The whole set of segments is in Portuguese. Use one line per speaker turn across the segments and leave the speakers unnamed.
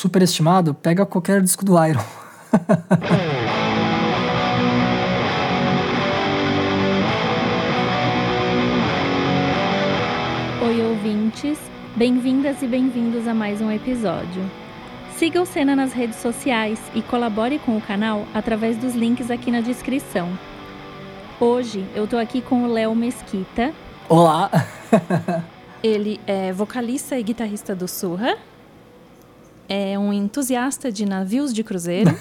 superestimado, pega qualquer disco do Iron.
Oi, ouvintes. Bem-vindas e bem-vindos a mais um episódio. Siga o Cena nas redes sociais e colabore com o canal através dos links aqui na descrição. Hoje eu tô aqui com o Léo Mesquita.
Olá!
Ele é vocalista e guitarrista do Surra. É um entusiasta de navios de cruzeiro.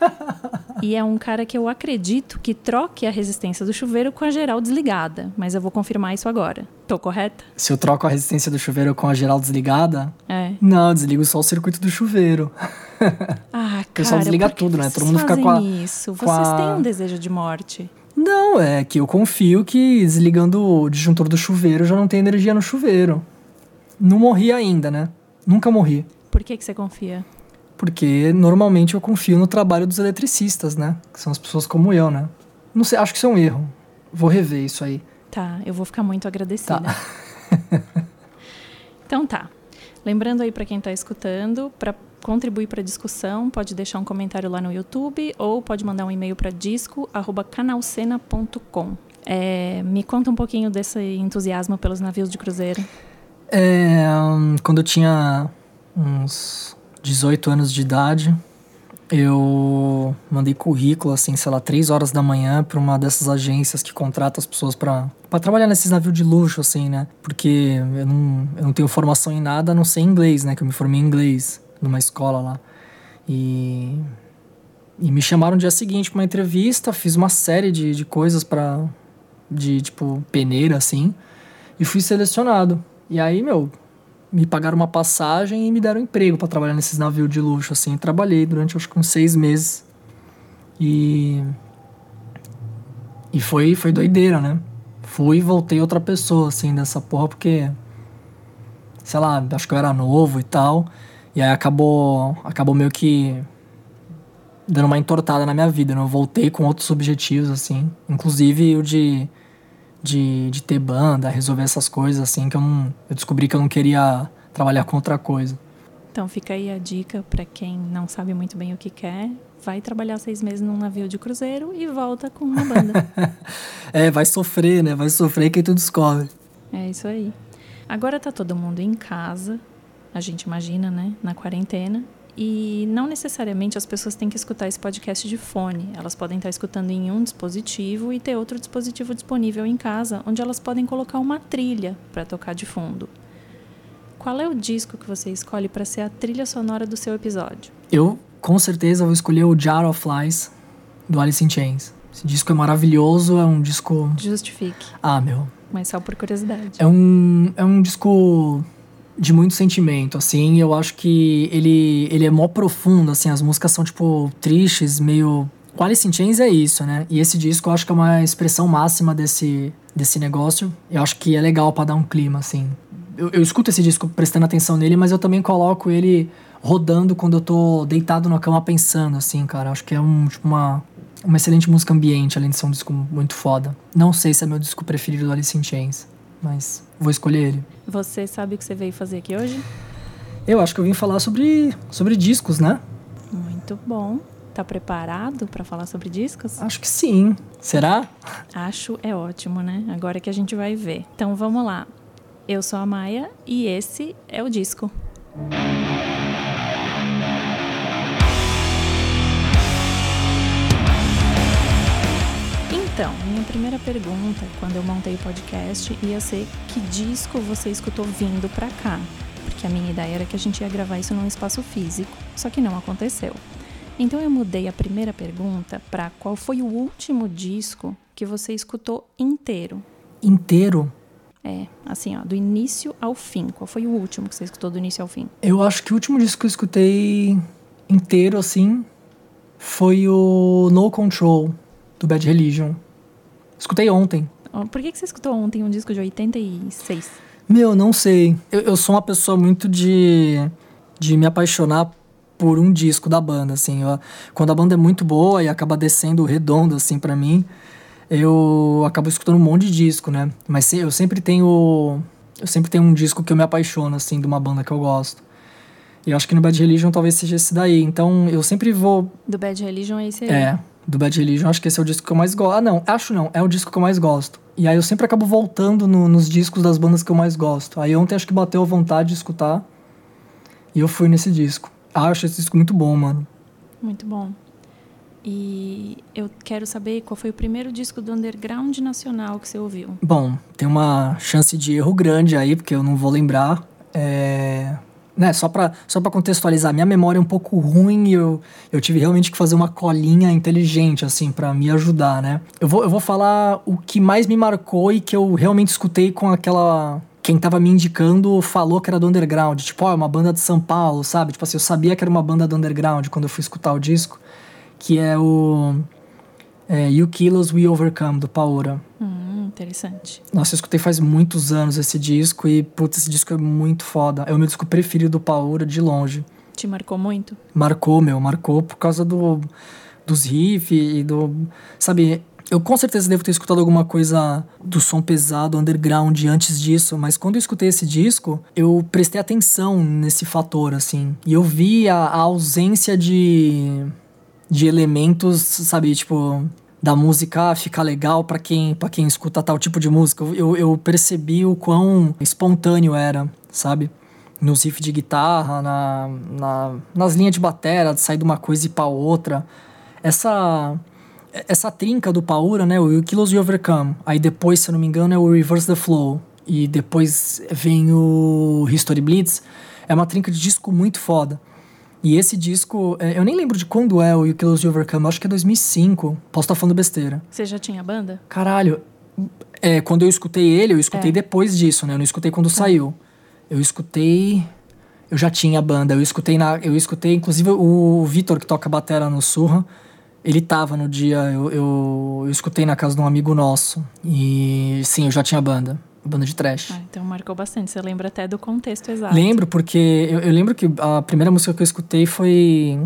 e é um cara que eu acredito que troque a resistência do chuveiro com a geral desligada. Mas eu vou confirmar isso agora. Tô correta?
Se eu troco a resistência do chuveiro com a geral desligada,
É.
não, eu desligo só o circuito do chuveiro.
Ah, cara.
pessoal desliga tudo, né? Todo mundo fica com a-
isso.
com
Vocês
a-
têm um desejo de morte.
Não, é que eu confio que desligando o disjuntor do chuveiro já não tem energia no chuveiro. Não morri ainda, né? Nunca morri.
Por que, que você confia?
Porque normalmente eu confio no trabalho dos eletricistas, né? Que são as pessoas como eu, né? Não sei, acho que isso é um erro. Vou rever isso aí.
Tá, eu vou ficar muito agradecida.
Tá.
então tá. Lembrando aí pra quem tá escutando, pra contribuir pra discussão, pode deixar um comentário lá no YouTube ou pode mandar um e-mail para disco@canalcena.com. É, me conta um pouquinho desse entusiasmo pelos navios de cruzeiro.
É, hum, quando eu tinha uns 18 anos de idade, eu mandei currículo, assim, sei lá, 3 horas da manhã para uma dessas agências que contrata as pessoas para trabalhar nesses navios de luxo, assim, né? Porque eu não, eu não tenho formação em nada, a não sei inglês, né? Que eu me formei em inglês numa escola lá. E, e me chamaram no dia seguinte para uma entrevista, fiz uma série de, de coisas para de, tipo, peneira, assim, e fui selecionado. E aí, meu, me pagaram uma passagem e me deram emprego para trabalhar nesses navios de luxo, assim. Trabalhei durante, acho que uns seis meses. E... E foi, foi doideira, né? Fui e voltei outra pessoa, assim, dessa porra, porque... Sei lá, acho que eu era novo e tal. E aí acabou, acabou meio que dando uma entortada na minha vida, né? Eu voltei com outros objetivos, assim. Inclusive o de de, de ter banda, resolver essas coisas assim, que eu não. Eu descobri que eu não queria trabalhar com outra coisa.
Então fica aí a dica pra quem não sabe muito bem o que quer. Vai trabalhar seis meses num navio de cruzeiro e volta com uma banda.
É, vai sofrer, né? Vai sofrer que tu descobre.
É isso aí. Agora tá todo mundo em casa, a gente imagina, né? Na quarentena. E não necessariamente as pessoas têm que escutar esse podcast de fone. Elas podem estar escutando em um dispositivo e ter outro dispositivo disponível em casa, onde elas podem colocar uma trilha para tocar de fundo. Qual é o disco que você escolhe para ser a trilha sonora do seu episódio?
Eu, com certeza, vou escolher o Jar of Flies do Alice in Chains. Esse disco é maravilhoso, é um disco.
Justifique,
Ah, meu.
mas só por curiosidade.
É um, é um disco de muito sentimento, assim. Eu acho que ele, ele é mó profundo, assim. As músicas são, tipo, tristes, meio... O Alice in Chains é isso, né? E esse disco eu acho que é uma expressão máxima desse, desse negócio. Eu acho que é legal pra dar um clima, assim. Eu, eu escuto esse disco prestando atenção nele, mas eu também coloco ele rodando quando eu tô deitado na cama pensando, assim, cara. Eu acho que é um, tipo, uma, uma excelente música ambiente, além de ser um disco muito foda. Não sei se é meu disco preferido do Alice in Chains, mas vou escolher ele.
Você sabe o que você veio fazer aqui hoje?
Eu acho que eu vim falar sobre, sobre discos, né?
Muito bom. Tá preparado para falar sobre discos?
Acho que sim. Será?
Acho é ótimo, né? Agora que a gente vai ver. Então vamos lá. Eu sou a Maia e esse é o disco. Então, primeira pergunta, quando eu montei o podcast, ia ser que disco você escutou vindo pra cá? Porque a minha ideia era que a gente ia gravar isso num espaço físico, só que não aconteceu. Então eu mudei a primeira pergunta para qual foi o último disco que você escutou inteiro?
Inteiro.
É, assim, ó, do início ao fim. Qual foi o último que você escutou do início ao fim?
Eu acho que o último disco que eu escutei inteiro, assim, foi o No Control, do Bad Religion. Escutei ontem.
Por que que você escutou ontem um disco de 86?
Meu, não sei. Eu, eu sou uma pessoa muito de, de me apaixonar por um disco da banda, assim. Eu- quando a banda é muito boa e acaba descendo redondo, assim, pra mim, eu acabo escutando um monte de disco, né? Mas se- eu sempre tenho... Eu sempre tenho um disco que eu me apaixono, assim, de uma banda que eu gosto. E eu acho que no Bad Religion talvez seja esse daí. Então eu sempre vou.
Do Bad Religion é esse aí.
É, do Bad Religion, acho que esse é o disco que eu mais gosto. Ah, não, acho não, é o disco que eu mais gosto. E aí eu sempre acabo voltando no- nos discos das bandas que eu mais gosto. Aí ontem acho que bateu a vontade de escutar. E eu fui nesse disco. Ah, acho esse disco muito bom, mano.
Muito bom. E eu quero saber qual foi o primeiro disco do underground nacional que você ouviu.
Bom, tem uma chance de erro grande aí, porque eu não vou lembrar. É... Né, só pra, só pra contextualizar, minha memória é um pouco ruim e eu, eu tive realmente que fazer uma colinha inteligente, assim, pra me ajudar, né? Eu vou, eu vou falar o que mais me marcou e que eu realmente escutei com aquela... Quem tava me indicando falou que era do underground. Tipo, ó, é uma banda de São Paulo, sabe? Tipo assim, eu sabia que era uma banda do underground quando eu fui escutar o disco. Que é o... É, you Kill Us, We Overcome, do Paura.
Hum, interessante.
Nossa, eu escutei faz muitos anos esse disco e, putz, esse disco é muito foda. É o meu disco preferido do Paura, de longe.
Te marcou muito?
Marcou, meu, marcou por causa do, dos riffs e do. Sabe, eu com certeza devo ter escutado alguma coisa do som pesado, underground antes disso, mas quando eu escutei esse disco, eu prestei atenção nesse fator, assim. E eu vi a, a ausência de. De elementos, sabe, tipo. Da música ficar legal pra quem, pra quem escuta tal tipo de música. Eu, eu percebi o quão espontâneo era, sabe? nos riffs de guitarra, na, na, nas linhas de batera, de sair de uma coisa e ir pra outra. Essa essa trinca do Paura, né, o Us, You Overcome. Aí depois, se eu não me engano, é o Reverse the Flow. E depois vem o History Blitz. É uma trinca de disco muito foda. E esse disco, é, eu nem lembro de quando é o You Kill Us, You Overcome. Acho que é 2005. Posso estar falando besteira.
Você já tinha banda?
Caralho. É, quando eu escutei ele, eu escutei
É.
depois disso, né? Eu não escutei quando saiu. Eu escutei. Eu já tinha banda. Eu escutei na. Eu escutei, inclusive, o Vitor, que toca batera no Surra. Ele tava no dia. Eu, eu, eu escutei na casa de um amigo nosso. E sim, eu já tinha banda. Banda de trash.
Ah, então marcou bastante. Você lembra até do contexto exato.
Lembro, porque eu, eu lembro que a primeira música que eu escutei foi.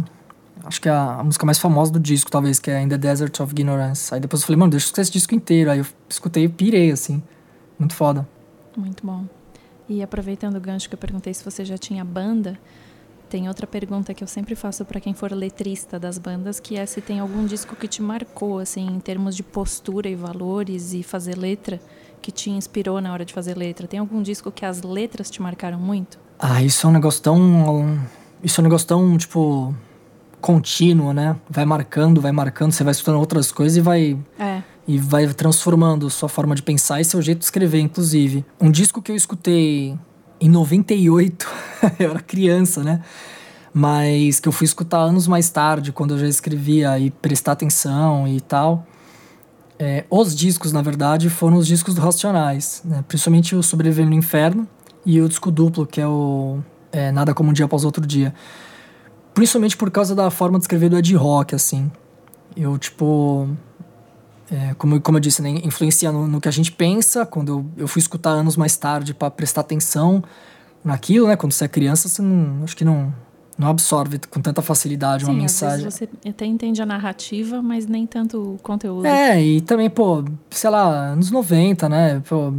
Acho que a, a música mais famosa do disco, talvez, que é In the Desert of Ignorance. Aí depois eu falei, mano, deixa eu escutar esse disco inteiro. Aí eu escutei e pirei, assim. Muito foda.
Muito bom. E aproveitando o gancho que eu perguntei se você já tinha banda, tem outra pergunta que eu sempre faço para quem for letrista das bandas, que é se tem algum disco que te marcou, assim, em termos de postura e valores e fazer letra, que te inspirou na hora de fazer letra. Tem algum disco que as letras te marcaram muito?
Ah, isso é um negócio tão. Isso é um negócio tão, tipo. contínuo, né? Vai marcando, vai marcando, você vai escutando outras coisas e vai.
É.
E vai transformando sua forma de pensar e seu jeito de escrever, inclusive. Um disco que eu escutei em 98, eu era criança, né? Mas que eu fui escutar anos mais tarde, quando eu já escrevia e prestar atenção e tal. É, os discos, na verdade, foram os discos do Racionais, né? Principalmente o Sobrevivendo no Inferno e o disco duplo, que é o é, Nada Como Um Dia Após Outro Dia. Principalmente por causa da forma de escrever do Ed Rock, assim. Eu, tipo... É, como, como eu disse, né, influencia no, no que a gente pensa. Quando eu, eu fui escutar anos mais tarde para prestar atenção naquilo, né? Quando você é criança, você não, acho que não, não absorve com tanta facilidade uma
Sim,
mensagem.
às vezes você até entende a narrativa, mas nem tanto o conteúdo.
É, e também, pô, sei lá, anos 90, né? Pô,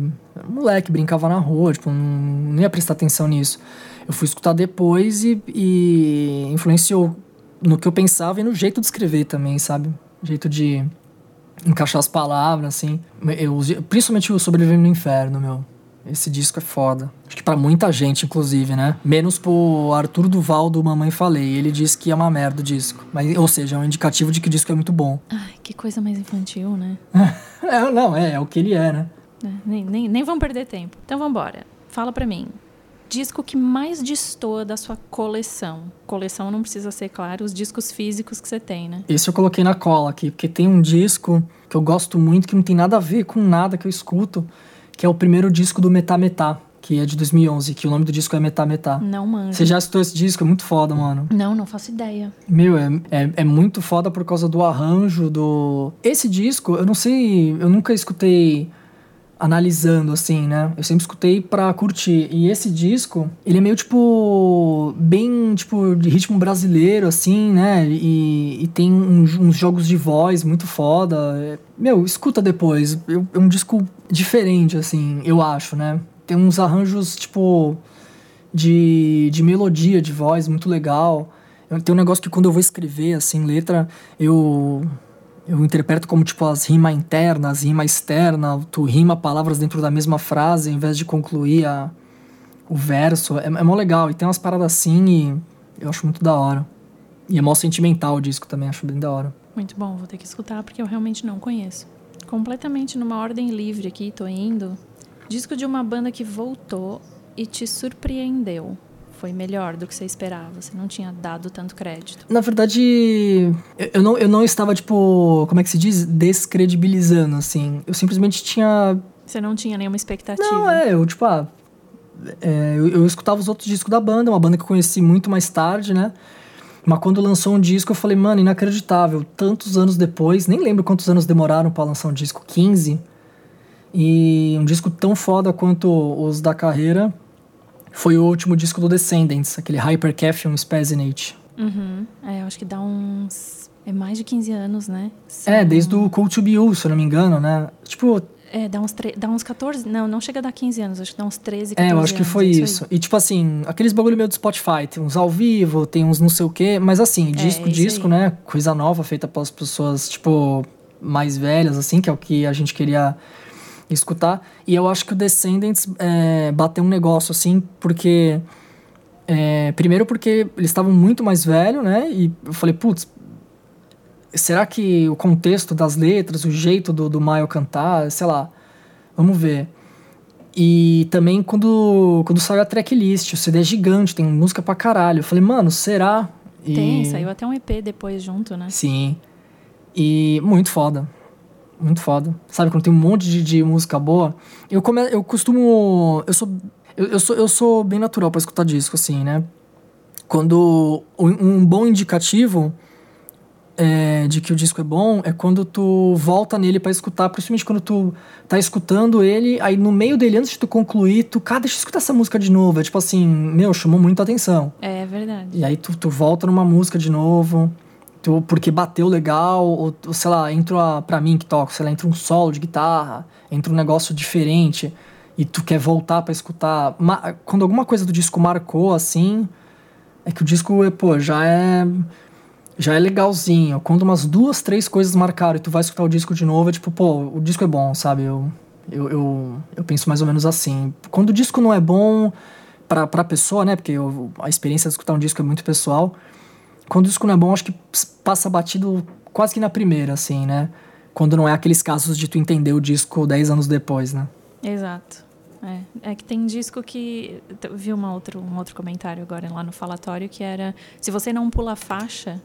moleque brincava na rua, tipo, não, não ia prestar atenção nisso. Eu fui escutar depois e, e influenciou no que eu pensava e no jeito de escrever também, sabe? Jeito de encaixar as palavras, assim. Eu, principalmente o Sobrevivendo no Inferno, meu. Esse disco é foda. Acho que pra muita gente, inclusive, né? Menos pro Arthur Duval do Mamãe Falei. Ele disse que é uma merda o disco. Mas, ou seja, é um indicativo de que o disco é muito bom.
Ai, que coisa mais infantil, né?
É, não, é, é o que ele é, né?
É, Nem, nem, nem vamos perder tempo. Então vamos embora. Fala pra mim. Disco que mais destoa da sua coleção. Coleção não precisa ser, claro, os discos físicos que você tem, né?
Esse eu coloquei na cola aqui, porque tem um disco que eu gosto muito, que não tem nada a ver com nada que eu escuto, que é o primeiro disco do Metá Metá, que é de 2011, que o nome do disco é Metá Metá.
Não manjo.
Você já escutou esse disco? É muito foda, mano.
Não, não faço ideia.
Meu, é, é, é muito foda por causa do arranjo, do... Esse disco, eu não sei, eu nunca escutei analisando, assim, né? Eu sempre escutei pra curtir. E esse disco, ele é meio, tipo, bem, tipo, de ritmo brasileiro, assim, né? E, e tem uns, uns jogos de voz muito foda. É- Meu, escuta depois. É um disco diferente, assim, eu acho, né? Tem uns arranjos, tipo de, de melodia, de voz muito legal. Tem um negócio que quando eu vou escrever, assim, letra, eu eu interpreto como tipo as rimas internas, rima externa, tu rima palavras dentro da mesma frase em vez de concluir a, o verso. É, é mó legal. E tem umas paradas assim e eu acho muito da hora. E é mó sentimental o disco também, acho bem da hora.
Muito bom, vou ter que escutar porque eu realmente não conheço. Completamente numa ordem livre aqui, tô indo. Disco de uma banda que voltou e te surpreendeu foi melhor do que você esperava? Você não tinha dado tanto crédito?
Na verdade, eu não, eu não estava, tipo, como é que se diz? Descredibilizando, assim. Eu simplesmente tinha.
Você não tinha nenhuma expectativa?
Não, é, eu, tipo, ah. É, eu, eu escutava os outros discos da banda, uma banda que eu conheci muito mais tarde, né? Mas quando lançou um disco, eu falei, mano, inacreditável. Tantos anos depois, nem lembro quantos anos demoraram para lançar um disco 15. E um disco tão foda quanto os da carreira foi o último disco do Descendants, aquele Hyperception Spazzinate.
Uhum. É, eu acho que dá uns. É mais de 15 anos, né?
É, desde o Cool to Be You, se eu não me engano, né? Tipo.
É, dá uns, tre... dá uns 14. Não, não chega a dar 15 anos, acho que dá uns 13, 14
É, eu acho que foi
é
isso.
isso
E tipo assim, aqueles bagulho meio do Spotify, tem uns ao vivo, tem uns não sei o quê, mas assim, disco,
é
disco,
aí.
né? Coisa nova feita pelas pessoas, tipo, mais velhas, assim, que é o que a gente queria escutar. E eu acho que o Descendants é, bateu um negócio, assim, porque. É, primeiro porque eles estavam muito mais velhos, né? E eu falei, putz, será que o contexto das letras, o jeito do, do Maio cantar, sei lá, vamos ver. E também quando, quando saiu a tracklist, o CD é gigante, tem música pra caralho. Eu falei, mano, será?
E... Tem, saiu até um EP depois junto, né?
Sim. E muito foda. Muito foda. Sabe, quando tem um monte de, de música boa. Eu, come, eu costumo. Eu sou, eu, eu, sou, eu sou bem natural pra escutar disco, assim, né? Quando. Um, um bom indicativo é, de que o disco é bom é quando tu volta nele para escutar, principalmente quando tu tá escutando ele, aí no meio dele, antes de tu concluir, tu, cara, deixa eu escutar essa música de novo. É tipo assim, meu, chamou muito a atenção.
É verdade.
E aí tu, tu volta numa música de novo tu, porque bateu legal, ou, ou sei lá, entra pra mim que toca, sei lá, entra um solo de guitarra, entra um negócio diferente e tu quer voltar para escutar. Ma quando alguma coisa do disco marcou assim, é que o disco, pô, já é já é legalzinho. Quando umas duas, três coisas marcaram e tu vai escutar o disco de novo, é tipo, pô, o disco é bom, sabe? Eu, eu, eu, eu penso mais ou menos assim. Quando o disco não é bom pra, pra pessoa, né? Porque eu, a experiência de escutar um disco é muito pessoal quando o disco não é bom, acho que passa batido quase que na primeira, assim, né? Quando não é aqueles casos de tu entender o disco 10 anos depois, né?
Exato. É, é que tem disco que. Vi uma outro, um outro comentário agora lá no falatório que era: se você não pula faixa,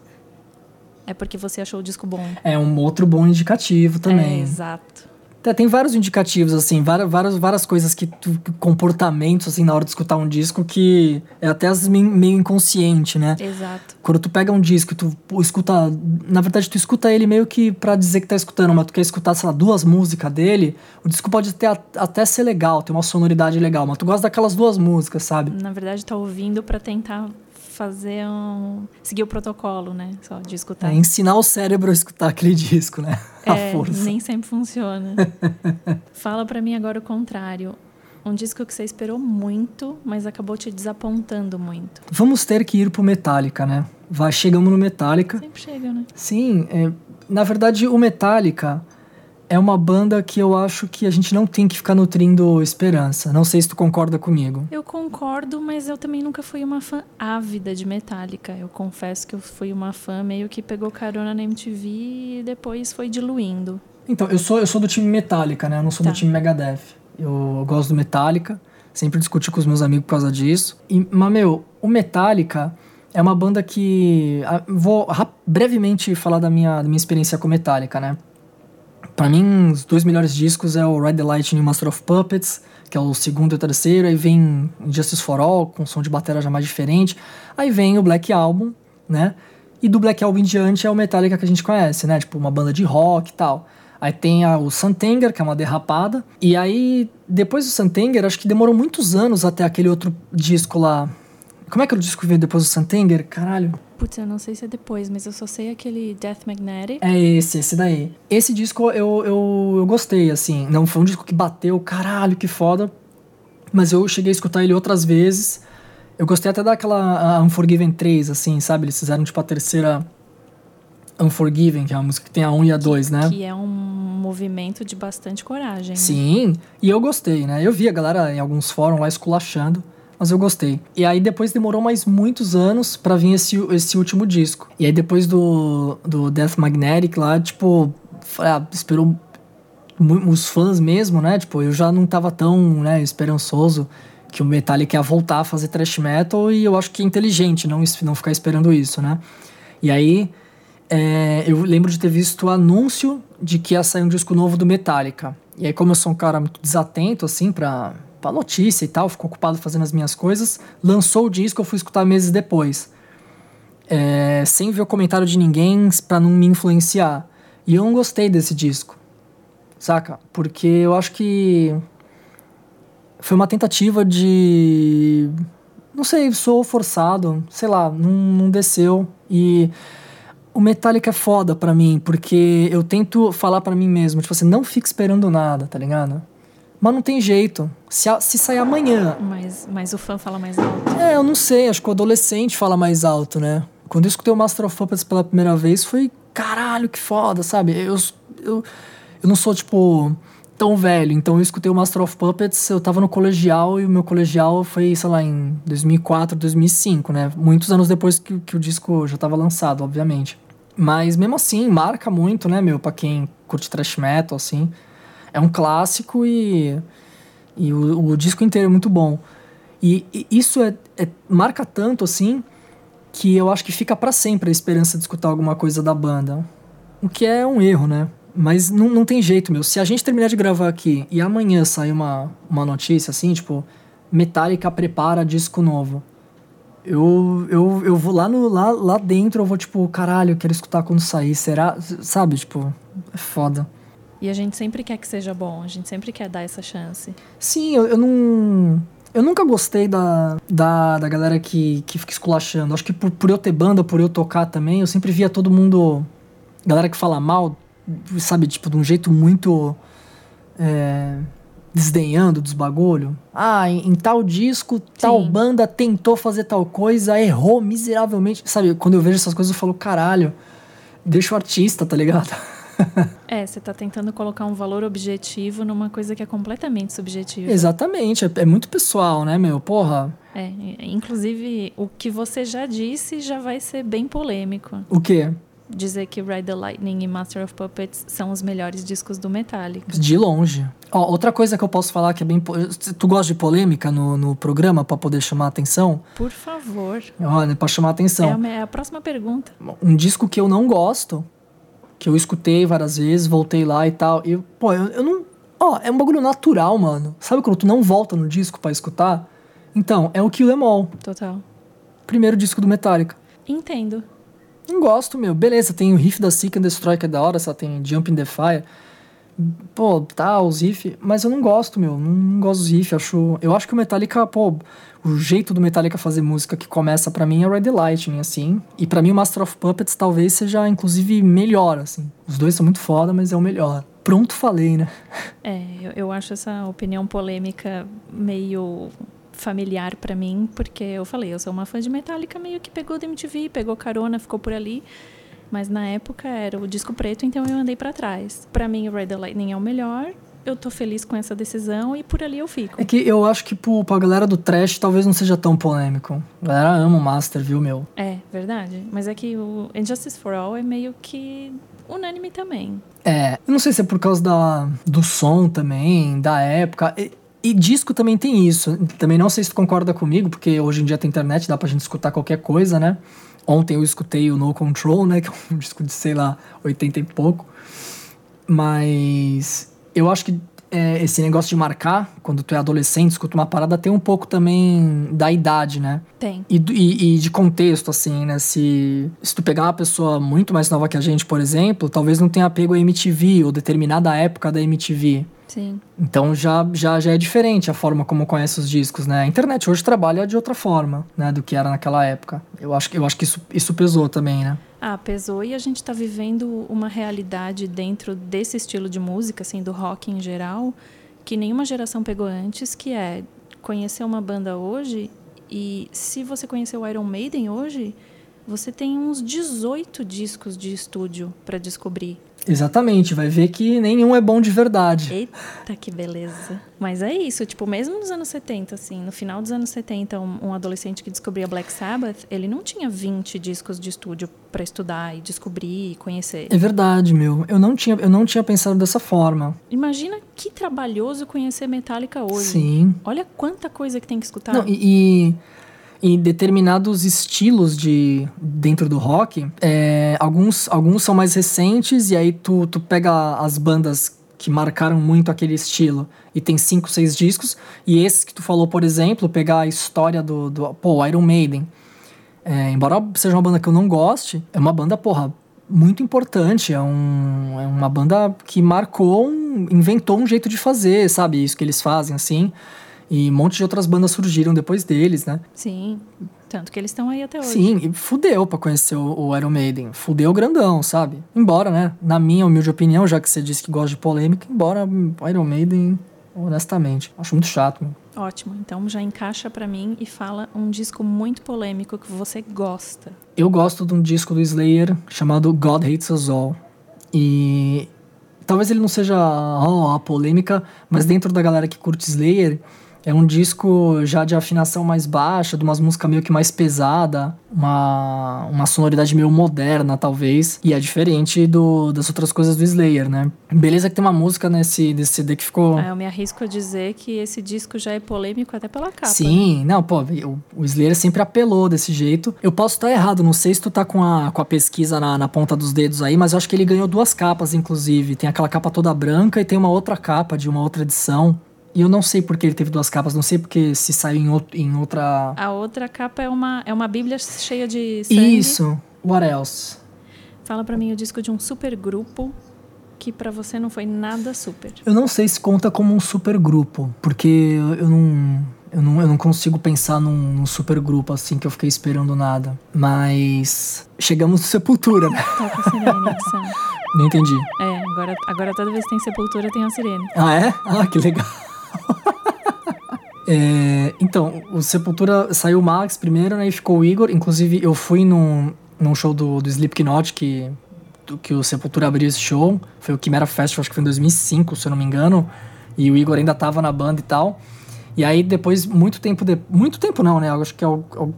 é porque você achou o disco bom.
É um outro bom indicativo também.
É, exato.
É, tem vários indicativos, assim, várias, várias, várias coisas que comportamentos, assim, na hora de escutar um disco que é até vezes meio inconsciente, né?
Exato.
Quando tu pega um disco e tu escuta. Na verdade, tu escuta ele meio que pra dizer que tá escutando, mas tu quer escutar, sei lá, duas músicas dele, o disco pode ter, até ser legal, ter uma sonoridade legal, mas tu gosta daquelas duas músicas, sabe?
Na verdade, tá ouvindo para tentar fazer um. seguir o protocolo, né? Só de escutar.
É, ensinar o cérebro a escutar aquele disco, né?
É, a força. Nem sempre funciona. Fala para mim agora o contrário. Um disco que você esperou muito, mas acabou te desapontando muito.
Vamos ter que ir pro Metallica, né? Vai, chegamos no Metallica.
Sempre chega, né?
Sim, é, na verdade o Metallica é uma banda que eu acho que a gente não tem que ficar nutrindo esperança. Não sei se tu concorda comigo.
Eu concordo, mas eu também nunca fui uma fã ávida de Metallica. Eu confesso que eu fui uma fã meio que pegou carona na MTV e depois foi diluindo.
Então, eu sou, eu sou do time Metallica, né? Eu não sou
Tá.
do time Megadeth. Eu, gosto do Metallica, sempre discuti com os meus amigos por causa disso. E, mas, meu, o Metallica é uma banda que. ah, Vou brevemente falar da minha, da minha experiência com Metallica, né? Pra mim, os dois melhores discos é o Ride the Lightning e Master of Puppets, que é o segundo e o terceiro. Aí vem Justice for All, com som de bateria já mais diferente. Aí vem o Black Album, né? E do Black Album em diante é o Metallica que a gente conhece, né? Tipo, uma banda de rock e tal. Aí tem a, o Santenger, que é uma derrapada. E aí, depois do Santenger, acho que demorou muitos anos até aquele outro disco lá. Como é que o disco veio depois do Santenger? Caralho.
Putz, eu não sei se é depois, mas eu só sei aquele Death Magnetic.
É esse, esse daí. Esse disco eu, eu, eu gostei, assim. Não foi um disco que bateu, caralho, que foda. Mas eu cheguei a escutar ele outras vezes. Eu gostei até daquela Unforgiven 3, assim, sabe? Eles fizeram tipo a terceira Unforgiven, que é uma música que tem a 1 e a 2, né?
Que é um movimento de bastante coragem. Né?
Sim, e eu gostei, né? Eu vi a galera em alguns fóruns lá esculachando, mas eu gostei. E aí depois demorou mais muitos anos para vir esse, esse último disco. E aí depois do, do Death Magnetic lá, tipo, ah, esperou os fãs mesmo, né? Tipo, eu já não tava tão né, esperançoso que o Metallica ia voltar a fazer thrash metal e eu acho que é inteligente não, não ficar esperando isso, né? E aí é, eu lembro de ter visto o anúncio de que ia sair um disco novo do Metallica. E aí, como eu sou um cara muito desatento, assim, pra, pra notícia e tal, fico ocupado fazendo as minhas coisas, lançou o disco, eu fui escutar meses depois. É, sem ver o comentário de ninguém para não me influenciar. E eu não gostei desse disco, saca? Porque eu acho que foi uma tentativa de. Não sei, sou forçado, sei lá, não, não desceu. E o Metallica é foda pra mim, porque eu tento falar para mim mesmo, tipo assim, não fique esperando nada, tá ligado? Mas não tem jeito. Se, se sair amanhã.
Mas, mas o fã fala mais alto.
É, eu não sei, acho que o adolescente fala mais alto, né? Quando eu escutei o Master of Puppets pela primeira vez, foi caralho, que foda, sabe? Eu, eu, eu não sou, tipo, tão velho, então eu escutei o Master of Puppets, eu tava no colegial e o meu colegial foi, sei lá, em 2004, 2005, né? Muitos anos depois que, que o disco já tava lançado, obviamente. Mas mesmo assim, marca muito, né, meu, pra quem curte thrash metal, assim. É um clássico e, e o, o disco inteiro é muito bom. E, e isso é, é, marca tanto, assim, que eu acho que fica para sempre a esperança de escutar alguma coisa da banda. O que é um erro, né? Mas não, não tem jeito, meu. Se a gente terminar de gravar aqui e amanhã sair uma, uma notícia assim, tipo, Metallica prepara disco novo eu, eu, eu vou lá, no, lá, lá dentro, eu vou tipo, caralho, eu quero escutar quando sair. Será? Sabe, tipo, é foda.
E a gente sempre quer que seja bom, a gente sempre quer dar essa chance.
Sim, eu, eu não. Eu nunca gostei da, da, da galera que, que fica esculachando. Acho que por, por eu ter banda, por eu tocar também, eu sempre via todo mundo. Galera que fala mal, sabe, tipo, de um jeito muito. É, desdenhando dos bagulho. Ah, em, em tal disco, tal Sim. banda tentou fazer tal coisa, errou miseravelmente. Sabe, quando eu vejo essas coisas eu falo, caralho, deixa o artista, tá ligado?
é, você tá tentando colocar um valor objetivo numa coisa que é completamente subjetiva.
Exatamente, é, é muito pessoal, né, meu? Porra.
É, inclusive o que você já disse já vai ser bem polêmico.
O quê?
dizer que Ride the Lightning e Master of Puppets são os melhores discos do Metallica.
De longe. Ó, outra coisa que eu posso falar que é bem. Tu gosta de polêmica no, no programa para poder chamar a atenção?
Por favor.
Olha, pra chamar a atenção.
É a, é a próxima pergunta.
Um disco que eu não gosto, que eu escutei várias vezes, voltei lá e tal. E, pô, eu, eu não. Ó, é um bagulho natural, mano. Sabe quando tu não volta no disco para escutar? Então, é o Kill Em All.
Total.
Primeiro disco do Metallica.
Entendo.
Não gosto, meu. Beleza, tem o riff da Seek and Destroy que é da hora, só tem Jump in the Fire. Pô, tá, os riffs. Mas eu não gosto, meu. Não, não gosto dos riffs. Acho, eu acho que o Metallica, pô, o jeito do Metallica fazer música que começa para mim é Red Lightning, assim. E para mim o Master of Puppets talvez seja, inclusive, melhor, assim. Os dois são muito foda, mas é o melhor. Pronto, falei, né?
É, eu, eu acho essa opinião polêmica meio familiar para mim, porque eu falei, eu sou uma fã de Metallica, meio que pegou da MTV, pegou carona, ficou por ali. Mas na época era o disco preto, então eu andei para trás. Para mim, o Red the Lightning é o melhor. Eu tô feliz com essa decisão e por ali eu fico.
É que eu acho que pro, pra galera do trash talvez não seja tão polêmico. A galera ama o Master, viu, meu?
É, verdade. Mas é que o Injustice for All é meio que unânime também.
É, eu não sei se é por causa da, do som também, da época. E disco também tem isso. Também não sei se tu concorda comigo, porque hoje em dia tem internet, dá pra gente escutar qualquer coisa, né? Ontem eu escutei o No Control, né? Que é um disco de, sei lá, 80 e pouco. Mas eu acho que é, esse negócio de marcar, quando tu é adolescente, escuta uma parada, tem um pouco também da idade, né?
Tem.
E, e, e, de contexto, assim, né? Se, se tu pegar uma pessoa muito mais nova que a gente, por exemplo, talvez não tenha apego à MTV ou determinada época da MTV.
Sim.
Então já, já, já é diferente a forma como conhece os discos, né? A internet hoje trabalha de outra forma, né? Do que era naquela época. Eu acho, eu acho que isso, isso pesou também, né?
Ah, pesou e a gente está vivendo uma realidade dentro desse estilo de música, assim, do rock em geral, que nenhuma geração pegou antes, que é conhecer uma banda hoje E se você conheceu o Iron Maiden hoje, você tem uns 18 discos de estúdio para descobrir.
Exatamente, vai ver que nenhum é bom de verdade.
Eita, que beleza. Mas é isso, tipo, mesmo nos anos 70, assim, no final dos anos 70, um, um adolescente que descobria Black Sabbath, ele não tinha 20 discos de estúdio para estudar e descobrir e conhecer.
É verdade, meu. Eu não tinha, eu não tinha pensado dessa forma.
Imagina que trabalhoso conhecer Metallica hoje.
Sim.
Olha quanta coisa que tem que escutar.
Não, e, e em determinados estilos de dentro do rock, é, alguns, alguns são mais recentes e aí tu, tu pega as bandas que marcaram muito aquele estilo e tem cinco, seis discos e esses que tu falou, por exemplo, pegar a história do, do pô, Iron Maiden, é, embora seja uma banda que eu não goste, é uma banda, porra, muito importante, é, um, é uma banda que marcou, um, inventou um jeito de fazer, sabe, isso que eles fazem, assim, e um monte de outras bandas surgiram depois deles, né?
Sim. Tanto que eles estão aí até hoje.
Sim, e fudeu pra conhecer o, o Iron Maiden. Fudeu grandão, sabe? Embora, né? Na minha humilde opinião, já que você disse que gosta de polêmica, embora o Iron Maiden, honestamente, acho muito chato. Meu.
Ótimo. Então já encaixa para mim e fala um disco muito polêmico que você gosta.
Eu gosto de um disco do Slayer chamado God Hates Us All. E talvez ele não seja oh, a polêmica, mas dentro da galera que curte Slayer, é um disco já de afinação mais baixa, de umas músicas meio que mais pesada, uma, uma sonoridade meio moderna, talvez. E é diferente do, das outras coisas do Slayer, né? Beleza que tem uma música nesse, nesse CD que ficou.
Ah, eu me arrisco a dizer que esse disco já é polêmico até pela capa.
Sim, não, pô, o, o Slayer sempre apelou desse jeito. Eu posso estar errado, não sei se tu tá com a, com a pesquisa na, na ponta dos dedos aí, mas eu acho que ele ganhou duas capas, inclusive. Tem aquela capa toda branca e tem uma outra capa de uma outra edição. E eu não sei porque ele teve duas capas, não sei porque se saiu em, outro, em outra.
A outra capa é uma, é uma bíblia cheia de sangue.
Isso. What else?
Fala para mim o disco de um super grupo que para você não foi nada super.
Eu não sei se conta como um super grupo, porque eu não, eu não, eu não consigo pensar num, num super grupo assim que eu fiquei esperando nada. Mas chegamos no Sepultura, né?
Toca a sirene.
Não entendi.
É, agora, agora toda vez que tem Sepultura tem a sirene.
Ah, é? Ah, que legal. É, então, o Sepultura saiu o Max primeiro, né? E ficou o Igor. Inclusive, eu fui num, num show do, do Slipknot que, do, que o Sepultura abriu esse show. Foi o Chimera Festival, acho que foi em 2005, se eu não me engano. E o Igor ainda tava na banda e tal. E aí, depois, muito tempo... De, muito tempo não, né? Acho que é o, é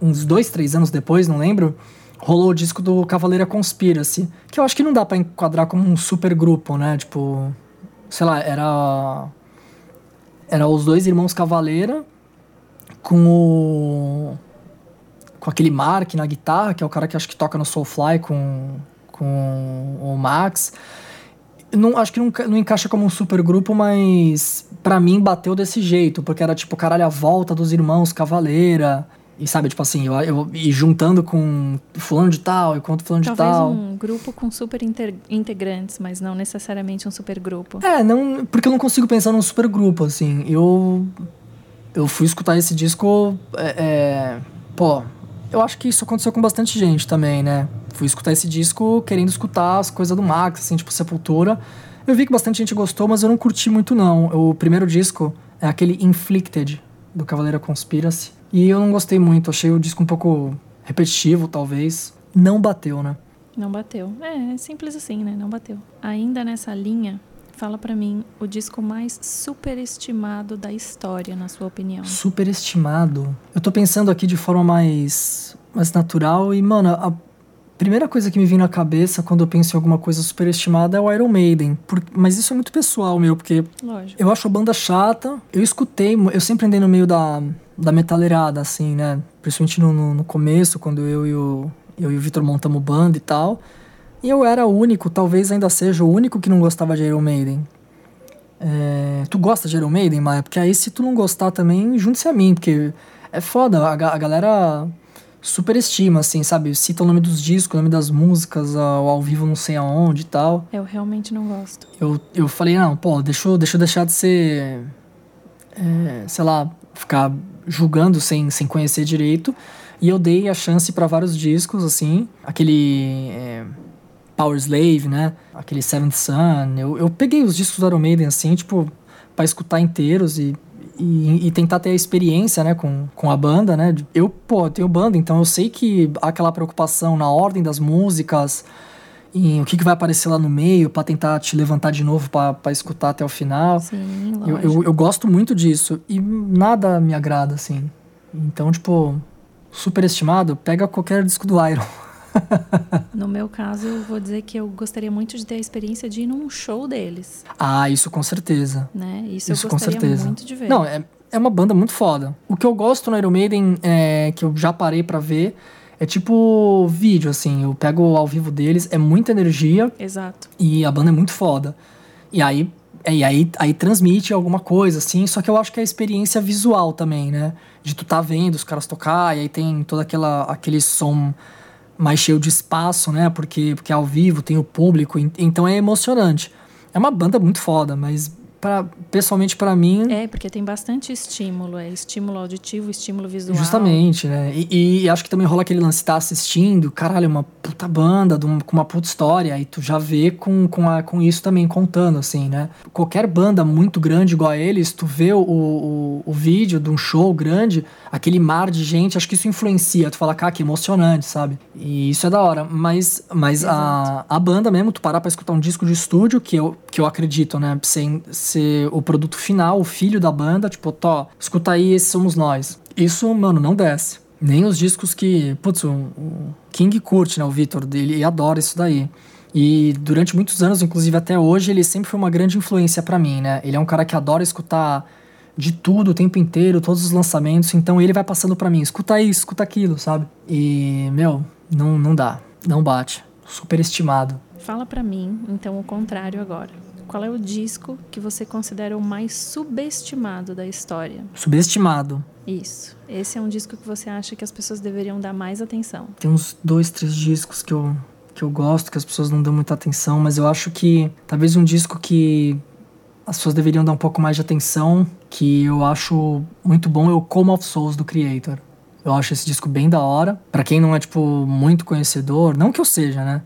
uns dois, três anos depois, não lembro. Rolou o disco do Cavaleira Conspiracy. Que eu acho que não dá para enquadrar como um super grupo, né? Tipo... Sei lá, era era os dois irmãos Cavaleira com o. com aquele Mark na guitarra, que é o cara que acho que toca no Soulfly com, com o Max. Não, acho que não, não encaixa como um super grupo, mas para mim bateu desse jeito, porque era tipo, caralho, a volta dos irmãos Cavaleira. E sabe, tipo assim, eu, eu e juntando com fulano de tal e com fulano
Talvez
de tal.
um grupo com super integrantes, mas não necessariamente um super grupo.
É, não, porque eu não consigo pensar num super grupo, assim. Eu eu fui escutar esse disco, é, é, pô, eu acho que isso aconteceu com bastante gente também, né? Fui escutar esse disco querendo escutar as coisas do Max, assim, tipo Sepultura. Eu vi que bastante gente gostou, mas eu não curti muito não. O primeiro disco é aquele Inflicted do Cavaleira Conspiracy. E eu não gostei muito, achei o disco um pouco repetitivo, talvez. Não bateu, né?
Não bateu. É, é simples assim, né? Não bateu. Ainda nessa linha, fala para mim o disco mais superestimado da história, na sua opinião.
Superestimado? Eu tô pensando aqui de forma mais, mais natural e, mano, a primeira coisa que me vem na cabeça quando eu penso em alguma coisa superestimada é o Iron Maiden. Por, mas isso é muito pessoal, meu, porque
Lógico.
eu acho a banda chata. Eu escutei, eu sempre andei no meio da, da metaleirada, assim, né? Principalmente no, no, no começo, quando eu e o, eu e o Vitor montamos banda e tal. E eu era o único, talvez ainda seja o único que não gostava de Iron Maiden. É, tu gosta de Iron Maiden, Maia? Porque aí se tu não gostar também, junte-se a mim, porque é foda, a, a galera superestima, assim, sabe? Cita o nome dos discos, o nome das músicas, ao, ao vivo não sei aonde e tal.
Eu realmente não gosto.
Eu, eu falei, não, pô, deixa eu, deixa eu deixar de ser, é, sei lá, ficar julgando sem, sem conhecer direito. E eu dei a chance para vários discos, assim. Aquele é, Power Slave, né? Aquele Seventh Sun. Eu, eu peguei os discos do Iron Maiden, assim, tipo, pra escutar inteiros. E, e, e, tentar ter a experiência, né, com, com a banda, né? Eu, pô, eu tenho banda, então eu sei que há aquela preocupação na ordem das músicas, em o que, que vai aparecer lá no meio para tentar te levantar de novo para escutar até o final.
Sim,
eu, eu, eu, gosto muito disso e nada me agrada, assim. Então, tipo, superestimado, pega qualquer disco do Iron.
no meu caso, eu vou dizer que eu gostaria muito de ter a experiência de ir num show deles.
Ah, isso com certeza.
Né? Isso, isso eu gostaria com certeza. muito de ver.
Não, é, é uma banda muito foda. O que eu gosto no Iron Maiden, é, que eu já parei para ver, é tipo vídeo, assim. Eu pego ao vivo deles, é muita energia.
Exato.
E a banda é muito foda. E aí, é, e aí, aí transmite alguma coisa, assim. Só que eu acho que é a experiência visual também, né? De tu tá vendo os caras tocar, e aí tem todo aquela, aquele som mais cheio de espaço, né? Porque, porque é ao vivo, tem o público, então é emocionante. É uma banda muito foda, mas pra, pessoalmente para mim.
É, porque tem bastante estímulo, é estímulo auditivo, estímulo visual.
Justamente, né? E, e acho que também rola aquele lance, tá assistindo, caralho, uma puta banda, com uma puta história, e tu já vê com, com, a, com isso também contando, assim, né? Qualquer banda muito grande igual a eles, tu vê o, o, o vídeo de um show grande, aquele mar de gente, acho que isso influencia. Tu fala, cara, que emocionante, sabe? E isso é da hora. Mas, mas a, a banda mesmo, tu parar pra escutar um disco de estúdio, que eu, que eu acredito, né? Sem ser o produto final, o filho da banda, tipo, tó, escuta aí, esses somos nós. Isso, mano, não desce. Nem os discos que. Putz, o, o King curte, né? O Victor, ele adora isso daí. E durante muitos anos, inclusive até hoje, ele sempre foi uma grande influência para mim, né? Ele é um cara que adora escutar de tudo o tempo inteiro, todos os lançamentos, então ele vai passando para mim, escuta isso, escuta aquilo, sabe? E, meu, não, não dá, não bate. Super estimado.
Fala para mim, então, o contrário agora. Qual é o disco que você considera o mais subestimado da história?
Subestimado.
Isso. Esse é um disco que você acha que as pessoas deveriam dar mais atenção.
Tem uns dois, três discos que eu, que eu gosto, que as pessoas não dão muita atenção, mas eu acho que talvez um disco que as pessoas deveriam dar um pouco mais de atenção, que eu acho muito bom, é o Come of Souls do Creator. Eu acho esse disco bem da hora. Para quem não é, tipo, muito conhecedor, não que eu seja, né?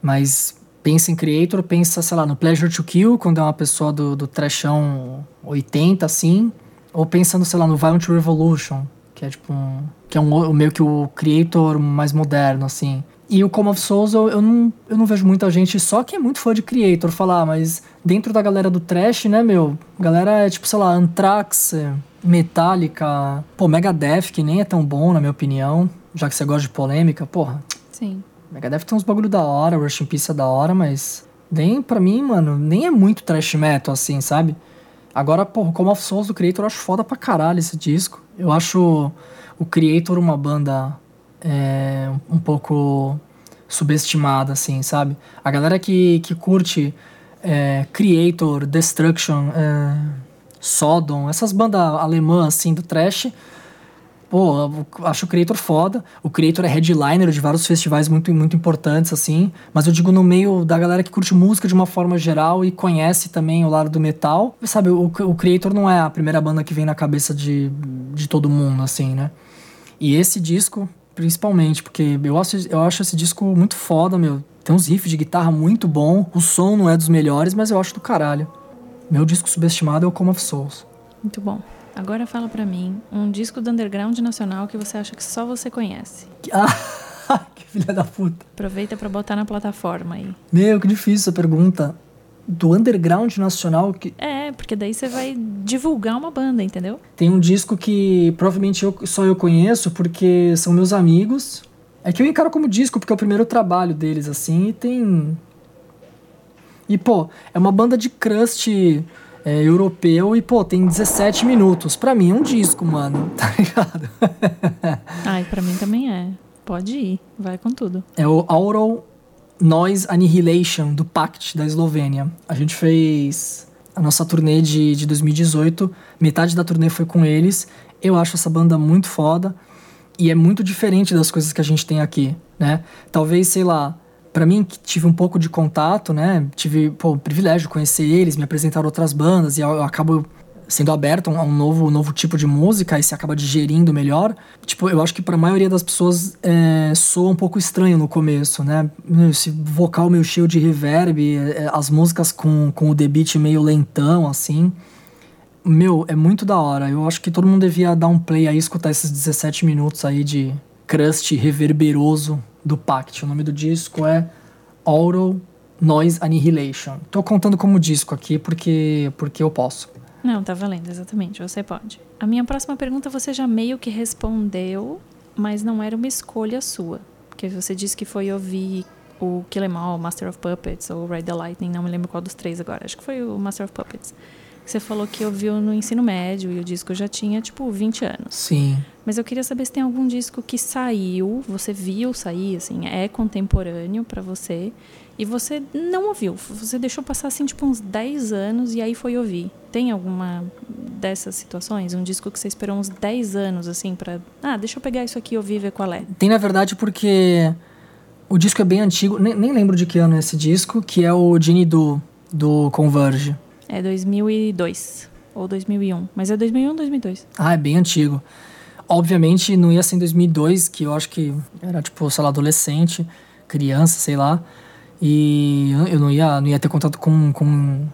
Mas pensa em Creator, pensa, sei lá, no Pleasure to Kill, quando é uma pessoa do, do trashão 80, assim. Ou pensando, sei lá, no Violent Revolution, que é tipo um, que é um, meio que o Creator mais moderno, assim. E o Come of Souls, eu, eu, não, eu não vejo muita gente só que é muito fã de Creator falar, mas dentro da galera do trash, né, meu? Galera é tipo, sei lá, Anthrax, Metallica, pô, Megadeth, que nem é tão bom, na minha opinião, já que você gosta de polêmica, porra.
Sim.
Megadeth tem uns bagulho da hora, Rush in Peace é da hora, mas nem pra mim, mano, nem é muito trash metal assim, sabe? Agora, porra, Come of Souls do Creator eu acho foda pra caralho esse disco. Eu acho o Creator uma banda é, um pouco subestimada, assim, sabe? A galera que, que curte é, Creator, Destruction, é, Sodom, essas bandas alemãs, assim, do trash, pô, acho o Creator foda. O Creator é headliner de vários festivais muito, muito importantes, assim. Mas eu digo no meio da galera que curte música de uma forma geral e conhece também o lado do metal. Sabe, o, o Creator não é a primeira banda que vem na cabeça de, de todo mundo, assim, né? E esse disco, Principalmente, porque eu acho, eu acho esse disco muito foda, meu. Tem uns riffs de guitarra muito bom. O som não é dos melhores, mas eu acho do caralho. Meu disco subestimado é o Come of Souls.
Muito bom. Agora fala pra mim um disco do underground nacional que você acha que só você conhece.
Ah, que filha da puta.
Aproveita para botar na plataforma aí.
Meu, que difícil essa pergunta do underground nacional que
é porque daí você vai divulgar uma banda entendeu
tem um disco que provavelmente eu, só eu conheço porque são meus amigos é que eu encaro como disco porque é o primeiro trabalho deles assim e tem e pô é uma banda de crust é, europeu e pô tem 17 minutos. Para mim é um disco mano. Tá ligado?
Ai para mim também é. Pode ir vai com tudo.
É o Aural Noise Annihilation, do Pact, da Eslovênia. A gente fez a nossa turnê de, de 2018, metade da turnê foi com eles. Eu acho essa banda muito foda. E é muito diferente das coisas que a gente tem aqui, né? Talvez, sei lá, para mim que tive um pouco de contato, né? Tive pô, o privilégio de conhecer eles, me apresentar outras bandas e eu, eu acabo sendo aberto a um novo, novo tipo de música e se acaba digerindo melhor. Tipo, eu acho que para a maioria das pessoas é, soa um pouco estranho no começo, né? Esse vocal meio cheio de reverb, é, as músicas com, com o debit meio lentão, assim. Meu, é muito da hora. Eu acho que todo mundo devia dar um play aí, escutar esses 17 minutos aí de crust reverberoso do Pact. O nome do disco é Aural Noise Annihilation. Tô contando como disco aqui porque, porque eu posso.
Não, tá valendo, exatamente, você pode. A minha próxima pergunta você já meio que respondeu, mas não era uma escolha sua. Porque você disse que foi ouvir o Kill Em All, Master of Puppets ou Ride the Lightning, não me lembro qual dos três agora. Acho que foi o Master of Puppets. Você falou que ouviu no ensino médio e o disco já tinha, tipo, 20 anos.
Sim.
Mas eu queria saber se tem algum disco que saiu, você viu sair, assim, é contemporâneo para você e você não ouviu. Você deixou passar assim tipo uns 10 anos e aí foi ouvir. Tem alguma dessas situações? Um disco que você esperou uns 10 anos assim para, ah, deixa eu pegar isso aqui e ouvir ver qual é.
Tem na verdade porque o disco é bem antigo, nem, nem lembro de que ano é esse disco, que é o Genie do do Converge.
É 2002 ou 2001, mas é 2001 ou 2002.
Ah, é bem antigo. Obviamente não ia ser em 2002, que eu acho que era tipo, sei lá, adolescente, criança, sei lá. E eu não ia, não ia ter contato com, com,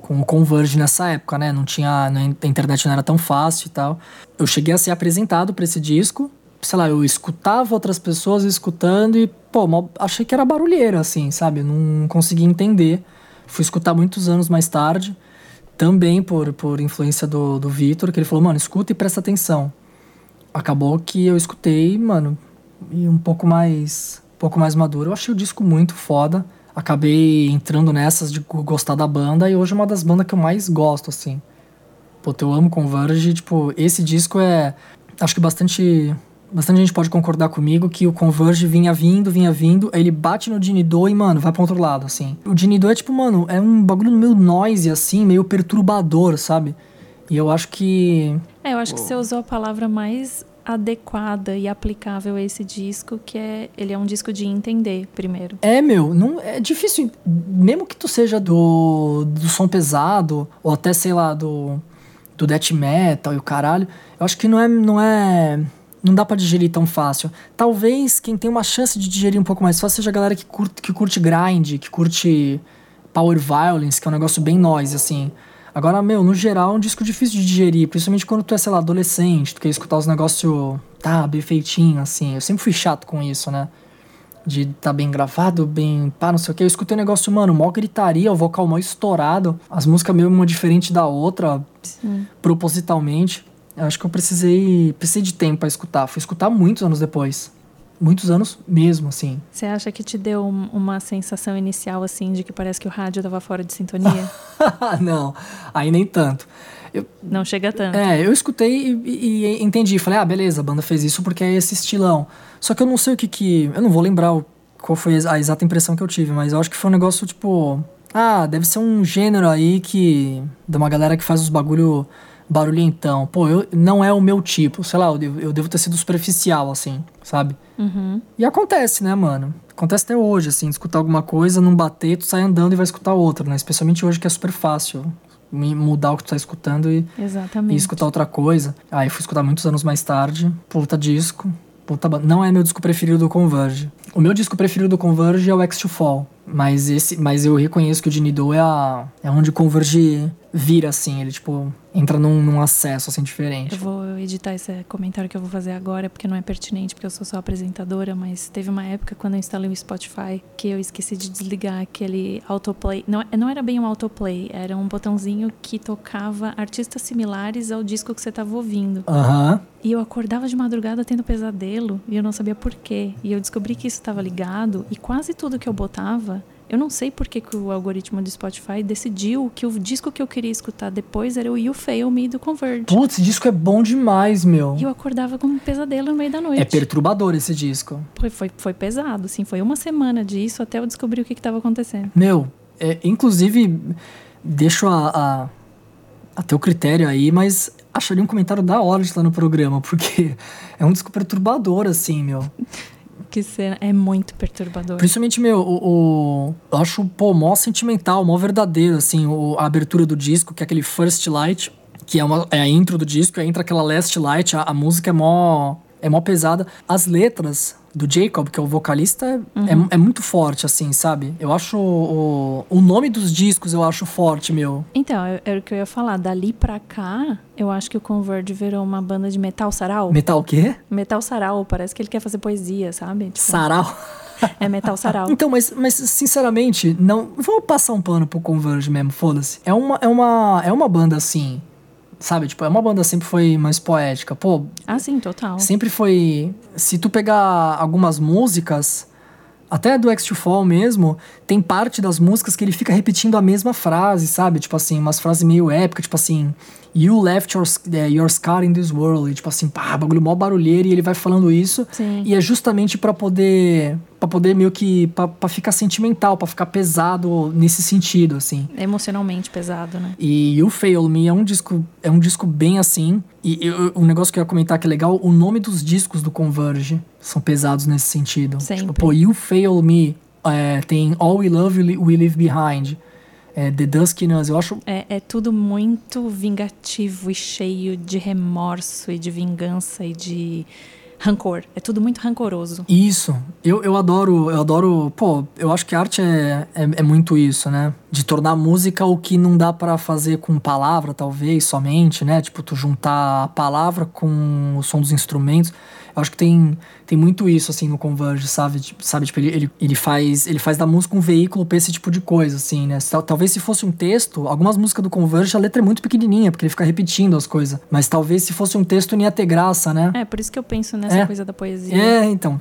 com o Converge nessa época, né? Não tinha. A internet não era tão fácil e tal. Eu cheguei a ser apresentado para esse disco. Sei lá, eu escutava outras pessoas escutando e, pô, achei que era barulheira, assim, sabe? Eu não conseguia entender. Fui escutar muitos anos mais tarde, também por, por influência do, do Vitor, que ele falou, mano, escuta e presta atenção. Acabou que eu escutei, mano, e um pouco mais pouco mais maduro. Eu achei o disco muito foda. Acabei entrando nessas de gostar da banda e hoje é uma das bandas que eu mais gosto, assim. Pô, eu amo Converge, tipo, esse disco é. Acho que bastante. Bastante gente pode concordar comigo que o Converge vinha vindo, vinha vindo, aí ele bate no Dinido e, mano, vai pra outro lado, assim. O Dinido é tipo, mano, é um bagulho meio noise, assim, meio perturbador, sabe? E eu acho que.
É, eu acho que você usou a palavra mais adequada e aplicável a esse disco, que é ele é um disco de entender primeiro.
É, meu, não é difícil, mesmo que tu seja do, do som pesado ou até sei lá do do death metal e o caralho, eu acho que não é não é não dá para digerir tão fácil. Talvez quem tem uma chance de digerir um pouco mais fácil seja a galera que curte, que curte grind, que curte power violence, que é um negócio bem noise assim. Agora, meu, no geral é um disco difícil de digerir, principalmente quando tu é, sei lá, adolescente, tu quer escutar os negócios, tá, bem feitinho, assim. Eu sempre fui chato com isso, né? De tá bem gravado, bem pá, não sei o que. Eu escutei um negócio, mano, mó gritaria, o vocal mó estourado, as músicas meio uma diferente da outra, Sim. propositalmente. Eu acho que eu precisei, precisei de tempo para escutar. Fui escutar muitos anos depois muitos anos mesmo, assim.
Você acha que te deu uma sensação inicial, assim, de que parece que o rádio estava fora de sintonia?
não, aí nem tanto.
Eu, não chega tanto.
É, eu escutei e, e, entendi. Falei, ah, beleza, a banda fez isso porque é esse estilão. Só que eu não sei o que que. Eu não vou lembrar qual foi a exata impressão que eu tive, mas eu acho que foi um negócio tipo. Ah, deve ser um gênero aí que. de uma galera que faz os bagulho barulhentão. Pô, eu, não é o meu tipo. Sei lá, eu devo, eu devo ter sido superficial, assim, sabe?
Uhum.
E acontece, né, mano? Acontece até hoje, assim, escutar alguma coisa, não bater, tu sai andando e vai escutar outra, né? Especialmente hoje que é super fácil mudar o que tu tá escutando e,
e
escutar outra coisa. Aí fui escutar muitos anos mais tarde, puta disco, puta Não é meu disco preferido do Converge. O meu disco preferido do Converge é o X to Fall. Mas esse, mas eu reconheço que o Dini Do é, a, é onde o Converge vira, assim. Ele, tipo, entra num, num, acesso, assim, diferente.
Eu vou editar esse comentário que eu vou fazer agora, porque não é pertinente, porque eu sou só apresentadora, mas teve uma época, quando eu instalei o Spotify, que eu esqueci de desligar aquele autoplay. Não, não era bem um autoplay, era um botãozinho que tocava artistas similares ao disco que você estava ouvindo.
Aham. Uhum.
E eu acordava de madrugada tendo pesadelo, e eu não sabia por quê. E eu descobri que isso estava ligado, e quase tudo que eu botava eu não sei por que, que o algoritmo do Spotify decidiu que o disco que eu queria escutar depois era o You Fail Me do Converge.
Putz, esse disco é bom demais, meu.
E eu acordava com um pesadelo no meio da noite.
É perturbador esse disco.
Foi, foi, foi pesado, assim. Foi uma semana disso até eu descobrir o que estava acontecendo.
Meu, é, inclusive, deixo a, a, a teu critério aí, mas acharia um comentário da hora de estar no programa, porque é um disco perturbador, assim, meu.
Que cena. É muito perturbador.
Principalmente, meu, o, o, eu acho, pô, mó sentimental, mó verdadeiro, assim, o, a abertura do disco, que é aquele First Light, que é, uma, é a intro do disco, aí entra aquela Last Light, a, a música é mó, é mó pesada. As letras do Jacob, que é o vocalista, é,
Uhum.
é, é muito forte, assim, sabe? Eu acho o, o nome dos discos eu acho forte, meu.
Então, é- era o que eu ia falar. Dali pra cá, eu acho que o Converge virou uma banda de metal sarau.
Metal o quê?
Metal sarau, parece que ele quer fazer poesia, sabe? Tipo,
Sarau.
é metal sarau.
Então, mas, mas sinceramente, não. Vamos passar um pano pro Converge mesmo, foda-se. É uma, é, uma, é uma banda assim. Sabe? Tipo, é uma banda sempre foi mais poética. Pô,
Ah, sim, total.
sempre foi. Se tu pegar algumas músicas, até do X to Fall mesmo, tem parte das músicas que ele fica repetindo a mesma frase, sabe? Tipo assim, umas frases meio épicas, tipo assim. You left your, eh, your scar in this world. E, tipo assim, pá, bagulho mó barulheiro e ele vai falando isso.
Sim.
E é justamente pra poder. para poder meio que. Pra, pra ficar sentimental, pra ficar pesado nesse sentido, assim.
Emocionalmente pesado, né?
E You Fail Me é um disco, é um disco bem assim. E eu- um negócio que eu ia comentar que é legal, o nome dos discos do Converge são pesados nesse sentido.
Sempre.
Tipo, pô, You Fail Me é, tem All We Love We Leave Behind. É, The Dusk in Us, eu acho
É, é tudo muito vingativo e cheio de remorso e de vingança e de rancor. É tudo muito rancoroso.
Isso. Eu, eu adoro, eu adoro. Pô, eu acho que arte é, é, é muito isso, né? De tornar música o que não dá pra fazer com palavra, talvez, somente, né? Tipo, tu juntar a palavra com o som dos instrumentos. Eu acho que tem, tem muito isso, assim, no Converge, sabe? Tipo, sabe? Tipo, ele, ele, ele, faz, ele faz da música um veículo pra esse tipo de coisa, assim, né? Tal- Talvez se fosse um texto, algumas músicas do Converge, a letra é muito pequenininha, porque ele fica repetindo as coisas. Mas talvez se fosse um texto não ia ter graça, né?
É, por isso que eu penso nessa
É.
coisa da poesia.
É, então.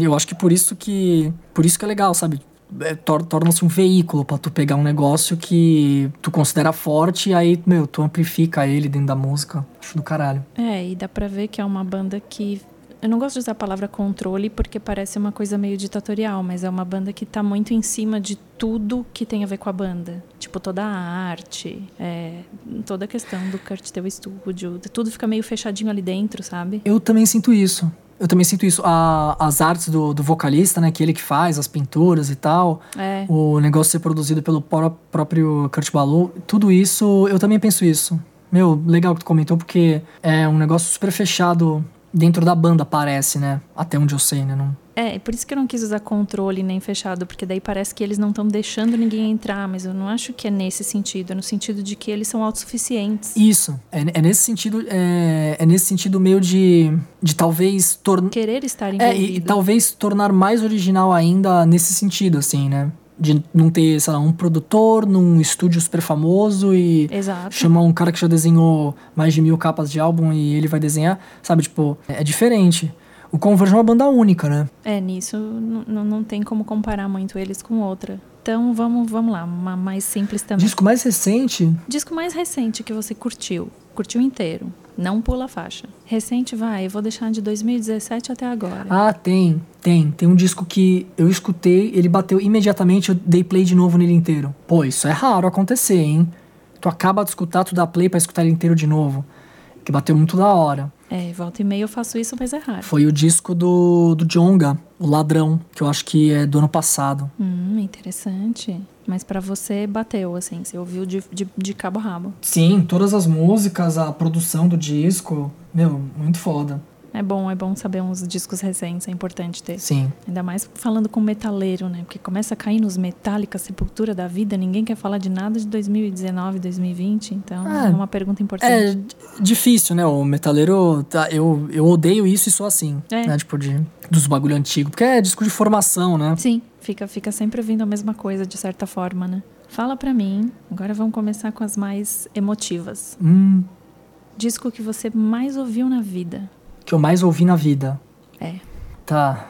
Eu acho que por isso que. Por isso que é legal, sabe? É, tor- Torna-se um veículo pra tu pegar um negócio que tu considera forte e aí, meu, tu amplifica ele dentro da música. Acho do caralho.
É, e dá pra ver que é uma banda que. Eu não gosto de usar a palavra controle porque parece uma coisa meio ditatorial, mas é uma banda que tá muito em cima de tudo que tem a ver com a banda. Tipo, toda a arte, é, toda a questão do Kurt ter o estúdio, tudo fica meio fechadinho ali dentro, sabe?
Eu também sinto isso. Eu também sinto isso. A- as artes do, do vocalista, né? Que ele que faz, as pinturas e tal.
É.
O negócio ser produzido pelo pró- próprio Kurt Ballou. Tudo isso, eu também penso isso. Meu, legal que tu comentou, porque é um negócio super fechado dentro da banda, parece, né? Até onde eu sei, né? Não...
É, por isso que eu não quis usar controle nem fechado, porque daí parece que eles não estão deixando ninguém entrar, mas eu não acho que é nesse sentido, é no sentido de que eles são autossuficientes.
Isso. É, é nesse sentido, é, é nesse sentido meio de, de talvez tornar.
Querer estar
É,
envolvido.
e, e talvez tornar mais original ainda nesse sentido, assim, né? De não ter, sei lá, um produtor num estúdio super famoso e
Exato.
chamar um cara que já desenhou mais de mil capas de álbum e ele vai desenhar, sabe? Tipo, é diferente. O Converge é uma banda única, né?
É, nisso não tem como comparar muito eles com outra. Então vamos, vamos lá, uma mais simples também.
Disco mais recente,
Disco mais recente que você curtiu, curtiu inteiro, não pula a faixa. Recente vai, eu vou deixar de 2017 até agora.
Ah, tem, tem. Tem um disco que eu escutei, ele bateu imediatamente, eu dei play de novo nele inteiro. Pô, isso é raro acontecer, hein? Tu acaba de escutar, tu dá play pra escutar ele inteiro de novo. Que bateu muito da hora.
É, volta e meia eu faço isso, mas é raro.
Foi o disco do, do Jonga, O Ladrão, que eu acho que é do ano passado.
Hum, interessante. Mas pra você bateu, assim, você ouviu de, de, de cabo a rabo.
Sim, todas as músicas, a produção do disco, meu, muito foda.
É bom, é bom saber uns discos recentes, é importante ter.
Sim.
Ainda mais falando com metaleiro, né? Porque começa a cair nos Metallica, Sepultura da vida, ninguém quer falar de nada de 2019, 2020, então
É.
é uma pergunta importante.
É difícil, né? O metaleiro, tá, eu, eu odeio isso e sou assim,
É.
né? Tipo, de, dos bagulho antigo. Porque é disco de formação, né?
Sim, fica, fica sempre ouvindo a mesma coisa, de certa forma, né? Fala pra mim, agora vamos começar com as mais emotivas.
Hum,
Disco que você mais ouviu na vida.
Que eu mais ouvi na vida.
É.
Tá.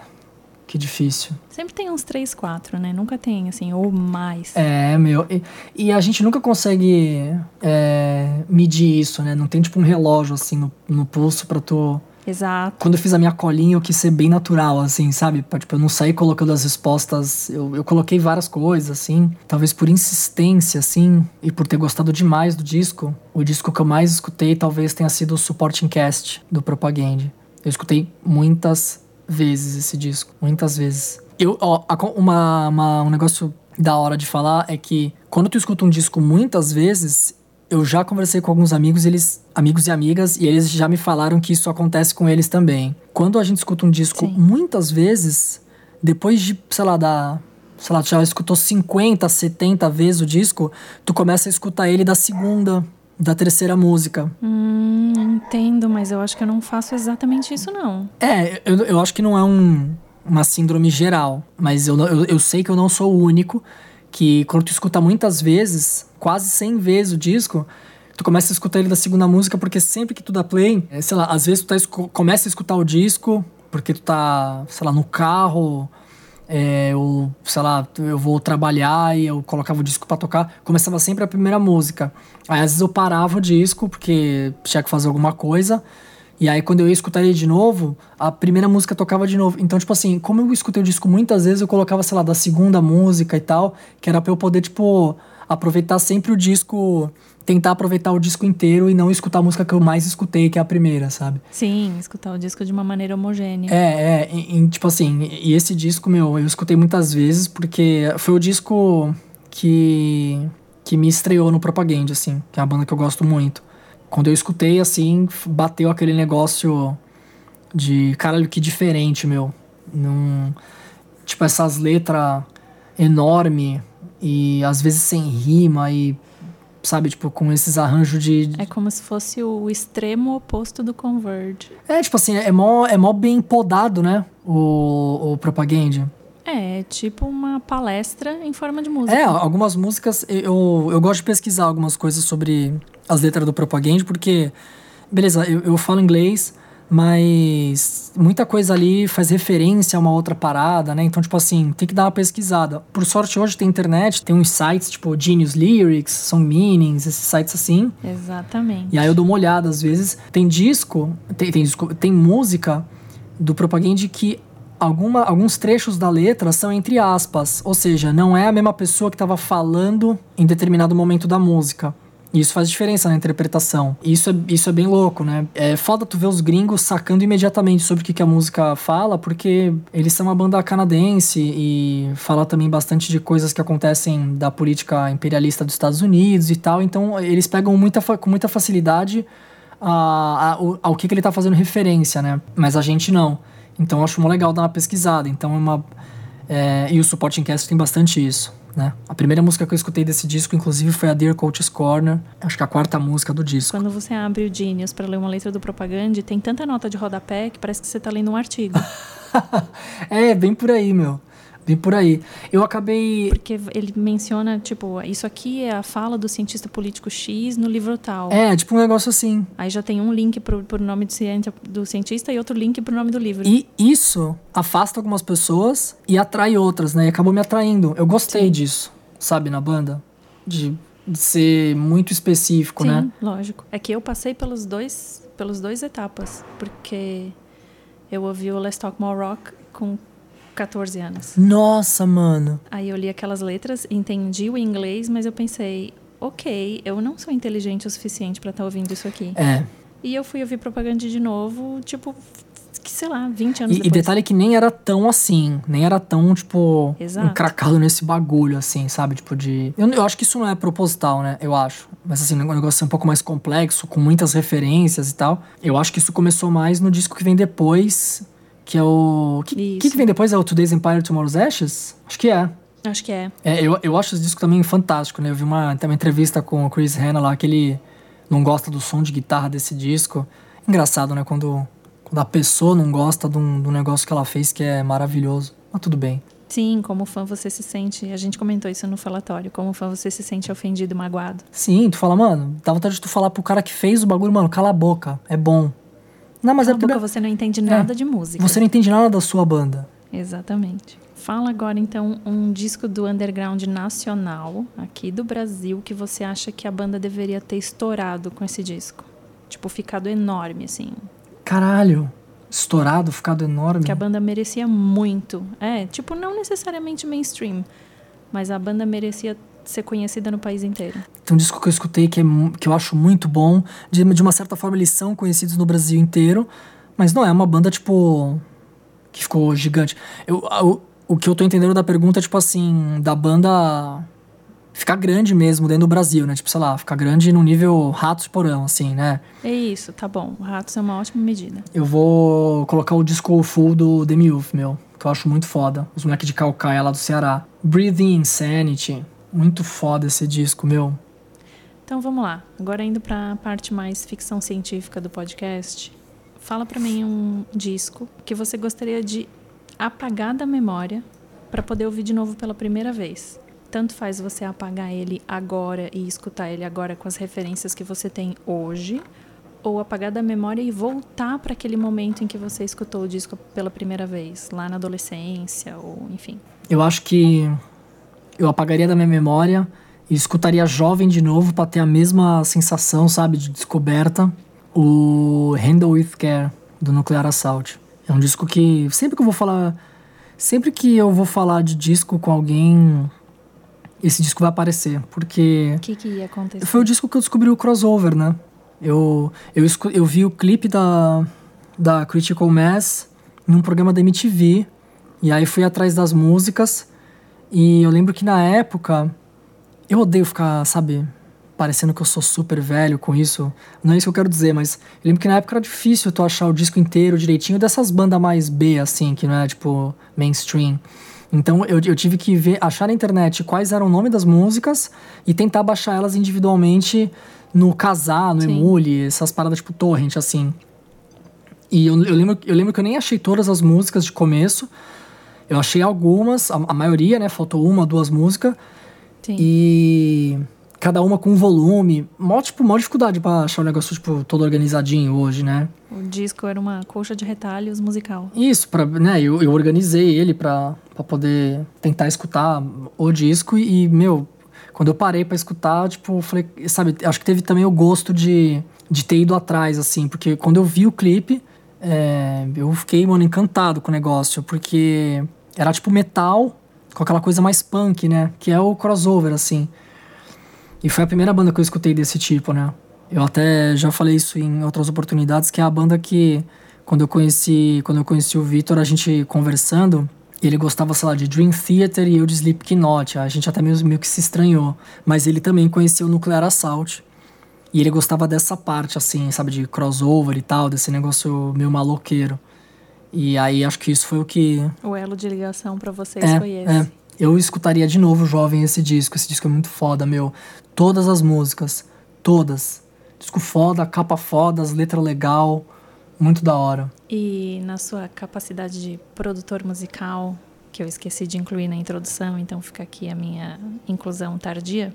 Que difícil.
Sempre tem uns três, quatro, né? Nunca tem, assim, ou mais.
É, meu. E, e a gente nunca consegue é, medir isso, né? Não tem tipo um relógio assim no, no pulso pra tu.
Exato.
Quando eu fiz a minha colinha, eu quis ser bem natural, assim, sabe? Tipo, eu não sair colocando as respostas. Eu, eu coloquei várias coisas, assim. Talvez por insistência, assim, e por ter gostado demais do disco. O disco que eu mais escutei talvez tenha sido o Supporting Cast do Propaganda. Eu escutei muitas vezes esse disco. Muitas vezes. Eu, ó, uma, uma- um negócio da hora de falar é que quando tu escuta um disco muitas vezes, eu já conversei com alguns amigos, eles, amigos e amigas, e eles já me falaram que isso acontece com eles também. Quando a gente escuta um disco,
Sim.
muitas vezes, depois de, sei lá, da. Sei lá, tu já escutou 50, 70 vezes o disco, tu começa a escutar ele da segunda, da terceira música.
Hum, entendo, mas eu acho que eu não faço exatamente isso, não.
É, eu, eu acho que não é um, uma síndrome geral, mas eu, eu, eu sei que eu não sou o único que quando tu escuta muitas vezes, quase 100 vezes o disco, tu começa a escutar ele da segunda música porque sempre que tu dá play, é, sei lá, às vezes tu tá, começa a escutar o disco porque tu tá, sei lá, no carro, é, sei lá, eu vou trabalhar e eu colocava o disco pra tocar, começava sempre a primeira música. Aí às vezes eu parava o disco porque tinha que fazer alguma coisa. E aí, quando eu ia escutar ele de novo, a primeira música tocava de novo. Então, tipo assim, como eu escutei o disco muitas vezes, eu colocava, sei lá, da segunda música e tal, que era pra eu poder, tipo, aproveitar sempre o disco, tentar aproveitar o disco inteiro e não escutar a música que eu mais escutei, que é a primeira, sabe?
Sim, escutar o disco de uma maneira homogênea.
É, é, em- em, tipo assim, e esse disco, meu, eu escutei muitas vezes porque foi o disco que, que me estreou no Propaganda, assim, que é uma banda que eu gosto muito. Quando eu escutei, assim, bateu aquele negócio de, caralho, que diferente, meu. Num, tipo, essas letras enorme e às vezes sem rima e, sabe, tipo, com esses arranjos de,
É como se fosse o extremo oposto do Converge.
É, tipo assim, é mó, é mó bem podado, né? O, o Propaganda.
É, tipo uma palestra em forma de música.
É, algumas músicas, eu, eu gosto de pesquisar algumas coisas sobre as letras do Propaganda, porque, beleza, eu, eu falo inglês, mas muita coisa ali faz referência a uma outra parada, né? Então, tipo assim, tem que dar uma pesquisada. Por sorte, hoje tem internet, tem uns sites tipo Genius Lyrics, Song Meanings, esses sites assim.
Exatamente.
E aí eu dou uma olhada, às vezes. Tem disco, tem, tem, disco, tem música do Propaganda que alguma, alguns trechos da letra são entre aspas. Ou seja, não é a mesma pessoa que estava falando em determinado momento da música. E isso faz diferença na interpretação. Isso é, isso é bem louco, né? É foda tu ver os gringos sacando imediatamente sobre o que, que a música fala, porque eles são uma banda canadense e fala também bastante de coisas que acontecem da política imperialista dos Estados Unidos e tal. Então eles pegam muita, com muita facilidade a, a- ao que, que ele tá fazendo referência, né? Mas a gente não. Então eu acho mó legal dar uma pesquisada. Então é uma. é, e o Supporting Cast tem bastante isso. Né? A primeira música que eu escutei desse disco, inclusive, foi a Dear Coach's Corner. Acho que a quarta música do disco.
Quando você abre o Genius para ler uma letra do Propaganda, tem tanta nota de rodapé que parece que você tá lendo um artigo.
é, bem por aí, meu. Bem por aí. Eu acabei.
Porque ele menciona, tipo, isso aqui é a fala do cientista político X no livro tal.
É, tipo um negócio assim.
Aí já tem um link pro, pro nome do, cienti- do cientista e outro link pro nome do livro.
E isso afasta algumas pessoas e atrai outras, né? E acabou me atraindo. Eu gostei
Sim.
disso, sabe, na banda. De, de ser muito específico,
Sim,
né?
lógico. É que eu passei pelos dois, pelos dois etapas, porque eu ouvi o Let's Talk More Rock com 14 anos.
Nossa, mano.
Aí eu li aquelas letras, entendi o inglês, mas eu pensei, ok, eu não sou inteligente o suficiente pra estar ouvindo isso aqui.
É.
E eu fui ouvir propaganda de novo, tipo, que sei lá, 20 anos
E, e
depois.
detalhe que nem era tão assim, nem era tão, tipo,
Exato.
encracado nesse bagulho, assim, sabe? Tipo, de. Eu, eu acho que isso não é proposital, né? Eu acho. Mas assim, o negócio é um pouco mais complexo, com muitas referências e tal. Eu acho que isso começou mais no disco que vem depois, que é o. O que, que, que vem depois? É o Today's Empire Tomorrow's Ashes? Acho que é.
Acho que é.
É, eu, eu acho esse disco também fantástico, né? Eu vi uma, uma entrevista com o Chris Hanna lá, que ele não gosta do som de guitarra desse disco. Engraçado, né? Quando, quando a pessoa não gosta de um, de um negócio que ela fez que é maravilhoso. Mas tudo bem.
Sim, como fã você se sente. A gente comentou isso no falatório. Como fã você se sente ofendido e magoado.
Sim, tu fala, mano, dá vontade de tu falar pro cara que fez o bagulho, mano, cala a boca, é bom. Não, mas
Cala
é
a boca,
porque
você não entende nada de música.
você não entende nada da sua banda.
Exatamente. Fala agora, então, um disco do underground nacional, aqui do Brasil, que você acha que a banda deveria ter estourado com esse disco. Tipo, ficado enorme, assim.
Caralho, estourado, ficado enorme.
Que a banda merecia muito. É, tipo, não necessariamente mainstream, mas a banda merecia ser conhecida no país inteiro.
Tem um disco que eu escutei que, é, que eu acho muito bom. De, de uma certa forma, eles são conhecidos no Brasil inteiro. Mas não é uma banda, tipo. que ficou gigante. Eu, a- o, que eu tô entendendo da pergunta é, tipo assim, da banda ficar grande mesmo dentro do Brasil, né? Tipo, sei lá, ficar grande no nível Ratos Porão, assim, né?
É isso, tá bom. Ratos é uma ótima medida.
Eu vou colocar o disco full do Demi Youth, meu, que eu acho muito foda. Os moleques de Calcaia lá do Ceará. Breathing Insanity. Muito foda esse disco, meu.
Então vamos lá. Agora indo para a parte mais ficção científica do podcast. Fala para mim um disco que você gostaria de apagar da memória para poder ouvir de novo pela primeira vez. Tanto faz você apagar ele agora e escutar ele agora com as referências que você tem hoje, ou apagar da memória e voltar para aquele momento em que você escutou o disco pela primeira vez, lá na adolescência, ou enfim.
Eu acho que eu apagaria da minha memória e escutaria jovem de novo para ter a mesma sensação, sabe, de descoberta. O Handle With Care, do Nuclear Assault. É um disco que sempre que eu vou falar. Sempre que eu vou falar de disco com alguém, esse disco vai aparecer. Porque.
O que, que ia acontecer?
Foi o disco que eu descobri o crossover, né? Eu, eu, eu vi o clipe da, da Critical Mass num programa da MTV. E aí fui atrás das músicas. E eu lembro que na época eu odeio ficar, sabe, parecendo que eu sou super velho com isso. Não é isso que eu quero dizer, mas eu lembro que na época era difícil tu achar o disco inteiro direitinho dessas bandas mais B, assim, que não é tipo mainstream. Então eu, eu tive que ver, achar na internet quais eram o nome das músicas e tentar baixar elas individualmente no Casar, no Sim. Emule, essas paradas tipo torrent, assim. E eu, eu, lembro, eu lembro que eu nem achei todas as músicas de começo. Eu achei algumas, a, a maioria, né? Faltou uma, duas músicas. Sim. E cada uma com um volume. Mó, tipo, mó dificuldade pra achar o negócio, tipo, todo organizadinho hoje, né?
O disco era uma colcha de retalhos musical.
Isso, pra, né? Eu, eu organizei ele pra, pra poder tentar escutar o disco e, meu, quando eu parei para escutar, tipo, falei, sabe, acho que teve também o gosto de, de ter ido atrás, assim, porque quando eu vi o clipe, é, eu fiquei, mano, encantado com o negócio, porque era tipo metal com aquela coisa mais punk, né? Que é o crossover, assim. E foi a primeira banda que eu escutei desse tipo, né? Eu até já falei isso em outras oportunidades, que é a banda que quando eu conheci, quando eu conheci o Vitor, a gente conversando, ele gostava, sei lá, de Dream Theater e eu de Slipknot. A gente até meio, meio que se estranhou, mas ele também conhecia o Nuclear Assault. E ele gostava dessa parte assim, sabe, de crossover e tal, desse negócio meio maloqueiro. E aí acho que isso foi o que.
O elo de ligação para vocês é, foi esse.
É. Eu escutaria de novo, jovem, esse disco. Esse disco é muito foda, meu. Todas as músicas. Todas. Disco foda, capa foda, as letras legal. Muito da hora.
E na sua capacidade de produtor musical, que eu esqueci de incluir na introdução, então fica aqui a minha inclusão tardia.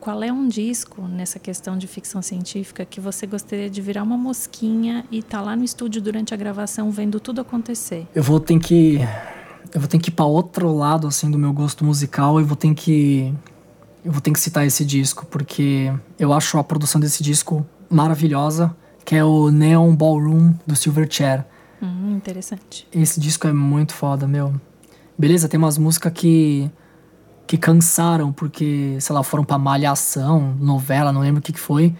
Qual é um disco nessa questão de ficção científica que você gostaria de virar uma mosquinha e estar tá lá no estúdio durante a gravação vendo tudo acontecer?
Eu vou ter que eu vou ter que ir para outro lado assim do meu gosto musical e vou ter que eu vou ter que citar esse disco porque eu acho a produção desse disco maravilhosa, que é o Neon Ballroom do Silverchair.
Hum, interessante.
Esse disco é muito foda, meu. Beleza, tem umas músicas que que cansaram porque, sei lá, foram pra malhação, novela, não lembro o que, que foi.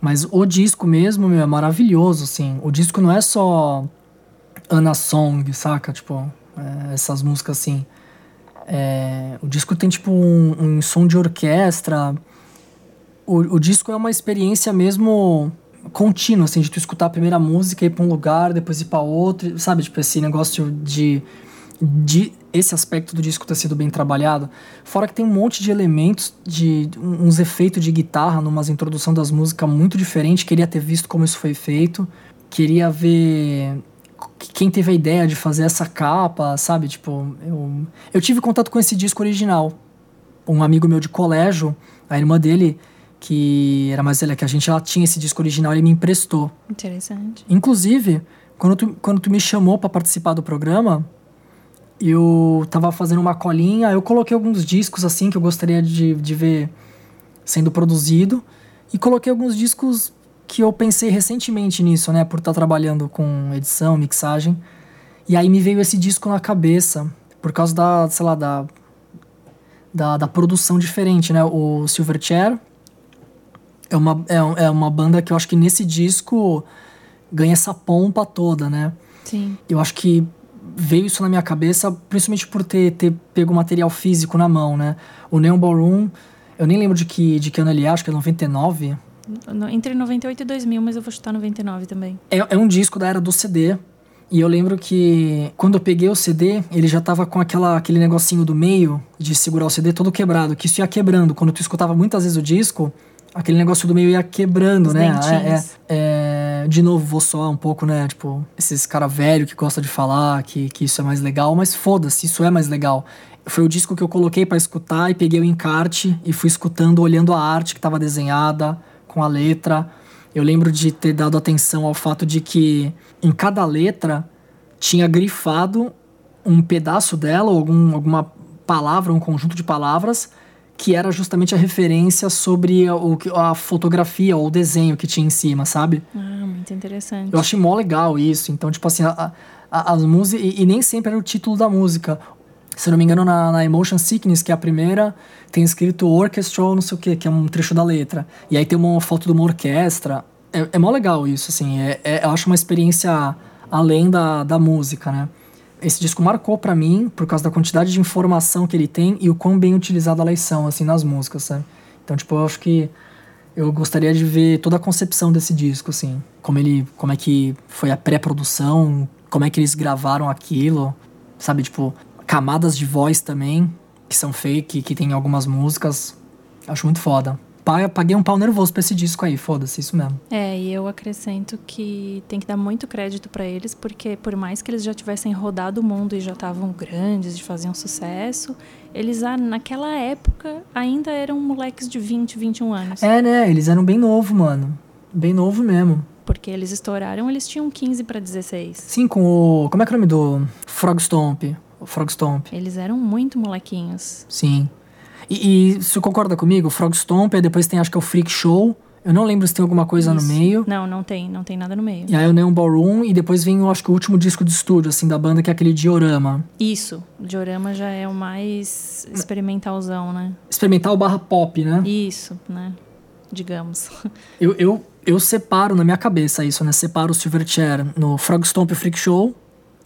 Mas o disco mesmo, meu, é maravilhoso, assim. O disco não é só Anna Song, saca? Tipo, é, essas músicas assim. É, o disco tem, tipo, um, um som de orquestra. O, o disco é uma experiência mesmo contínua, assim, de tu escutar a primeira música ir pra um lugar, depois ir pra outro, sabe? Tipo, esse negócio de de esse aspecto do disco ter sido bem trabalhado. Fora que tem um monte de elementos, de uns efeitos de guitarra, numas introdução das músicas muito diferente. Queria ter visto como isso foi feito. Queria ver quem teve a ideia de fazer essa capa, sabe? Tipo, eu, eu tive contato com esse disco original. Um amigo meu de colégio, a irmã dele, que era mais velha que a gente, ela tinha esse disco original, ele me emprestou.
Interessante.
Inclusive, quando tu, quando tu me chamou para participar do programa, eu tava fazendo uma colinha, eu coloquei alguns discos assim que eu gostaria de, de ver sendo produzido e coloquei alguns discos que eu pensei recentemente nisso, né, por estar tá trabalhando com edição, mixagem. E aí me veio esse disco na cabeça por causa da, sei lá, da da, da produção diferente, né? O Silverchair é uma, é, é uma banda que eu acho que nesse disco ganha essa pompa toda, né?
Sim.
Eu acho que veio isso na minha cabeça, principalmente por ter, ter pego material físico na mão, né? O Neon Ballroom, eu nem lembro de que, de que ano ele é, acho que é 99.
Entre 98 e 2000, mas eu vou chutar 99 também.
É, é um disco da era do CD. E eu lembro que quando eu peguei o CD, ele já tava com aquela, aquele negocinho do meio de segurar o CD todo quebrado, que isso ia quebrando. Quando tu escutava muitas vezes o disco, aquele negócio do meio ia quebrando,
Os
né?
dentinhos.
É, é, de novo, vou soar um pouco, né? Tipo, esses cara velho que gosta de falar que, que isso é mais legal, mas foda-se, isso é mais legal. Foi o disco que eu coloquei pra escutar e peguei o encarte e fui escutando, olhando a arte que tava desenhada, com a letra. Eu lembro de ter dado atenção ao fato de que em cada letra tinha grifado um pedaço dela, ou algum, alguma palavra, um conjunto de palavras, que era justamente a referência sobre o, a fotografia ou o desenho que tinha em cima, sabe?
Ah, muito interessante.
Eu achei mó legal isso. Então, tipo assim, a- a- as músicas. E, e nem sempre era o título da música. Se não me engano, na, na Emotion Sickness, que é a primeira, tem escrito Orchestral, não sei o que, que é um trecho da letra. E aí tem uma foto de uma orquestra. É, é mó legal isso, assim. É, é- eu acho uma experiência além da, da música, né? Esse disco marcou pra mim por causa da quantidade de informação que ele tem e o quão bem utilizada elas são, assim, nas músicas, sabe? Então, tipo, eu acho que eu gostaria de ver toda a concepção desse disco, assim. Como ele. Como é que foi a pré-produção, como é que eles gravaram aquilo, sabe? Tipo, camadas de voz também, que são fake, que tem algumas músicas. Acho muito foda. Pa- Paguei um pau nervoso pra esse disco aí, foda-se, isso mesmo.
É, e eu acrescento que tem que dar muito crédito pra eles, porque por mais que eles já tivessem rodado o mundo e já estavam grandes, de faziam sucesso, eles ah, naquela época ainda eram moleques de 20, 21 anos.
É, né? Eles eram bem novo, mano. Bem novo mesmo.
Porque eles estouraram, eles tinham 15 pra 16.
Sim, com o. Como é que é o nome do. Frog Stomp? O Frog Stomp.
Eles eram muito molequinhos.
Sim. E, e você concorda comigo? Frog Stomp, aí depois tem acho que é o Freak Show. Eu não lembro se tem alguma coisa
Isso.
no meio.
Não, não tem, não tem nada no meio.
E aí o Neon Ballroom, e depois vem, eu acho que o último disco de estúdio, assim, da banda, que é aquele Diorama.
Isso, o diorama já é o mais experimentalzão, né?
Experimental barra pop, né?
Isso, né? Digamos.
Eu, eu, eu separo na minha cabeça isso, né? Separo o Silverchair no Frog Stomp e Freak Show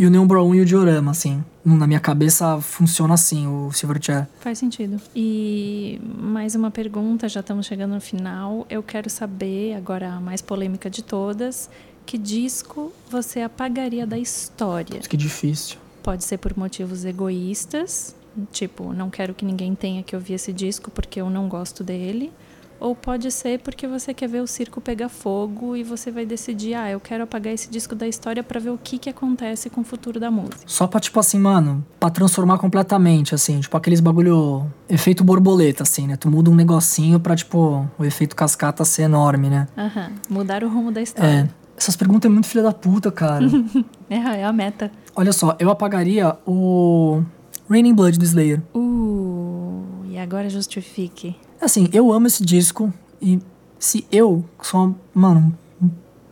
e o Neon Ballroom e o Diorama, assim. Na minha cabeça funciona assim, o Silverchair.
Faz sentido. E mais uma pergunta, já estamos chegando no final. Eu quero saber, agora a mais polêmica de todas, que disco você apagaria da história?
Que difícil.
Pode ser por motivos egoístas, tipo, não quero que ninguém tenha que ouvir esse disco porque eu não gosto dele. Ou pode ser porque você quer ver o circo pegar fogo e você vai decidir, ah, eu quero apagar esse disco da história pra ver o que, que acontece com o futuro da música.
Só pra, tipo assim, mano, pra transformar completamente, assim, tipo aqueles bagulho. Efeito borboleta, assim, né? Tu muda um negocinho pra, tipo, o efeito cascata ser enorme, né?
Aham, mudar o rumo da
É.
história.
Essas perguntas é muito filha da puta, cara.
É, é a meta.
Olha só, eu apagaria o Raining Blood do Slayer.
Uh, e agora justifique.
Assim, eu amo esse disco e se eu sou, mano, um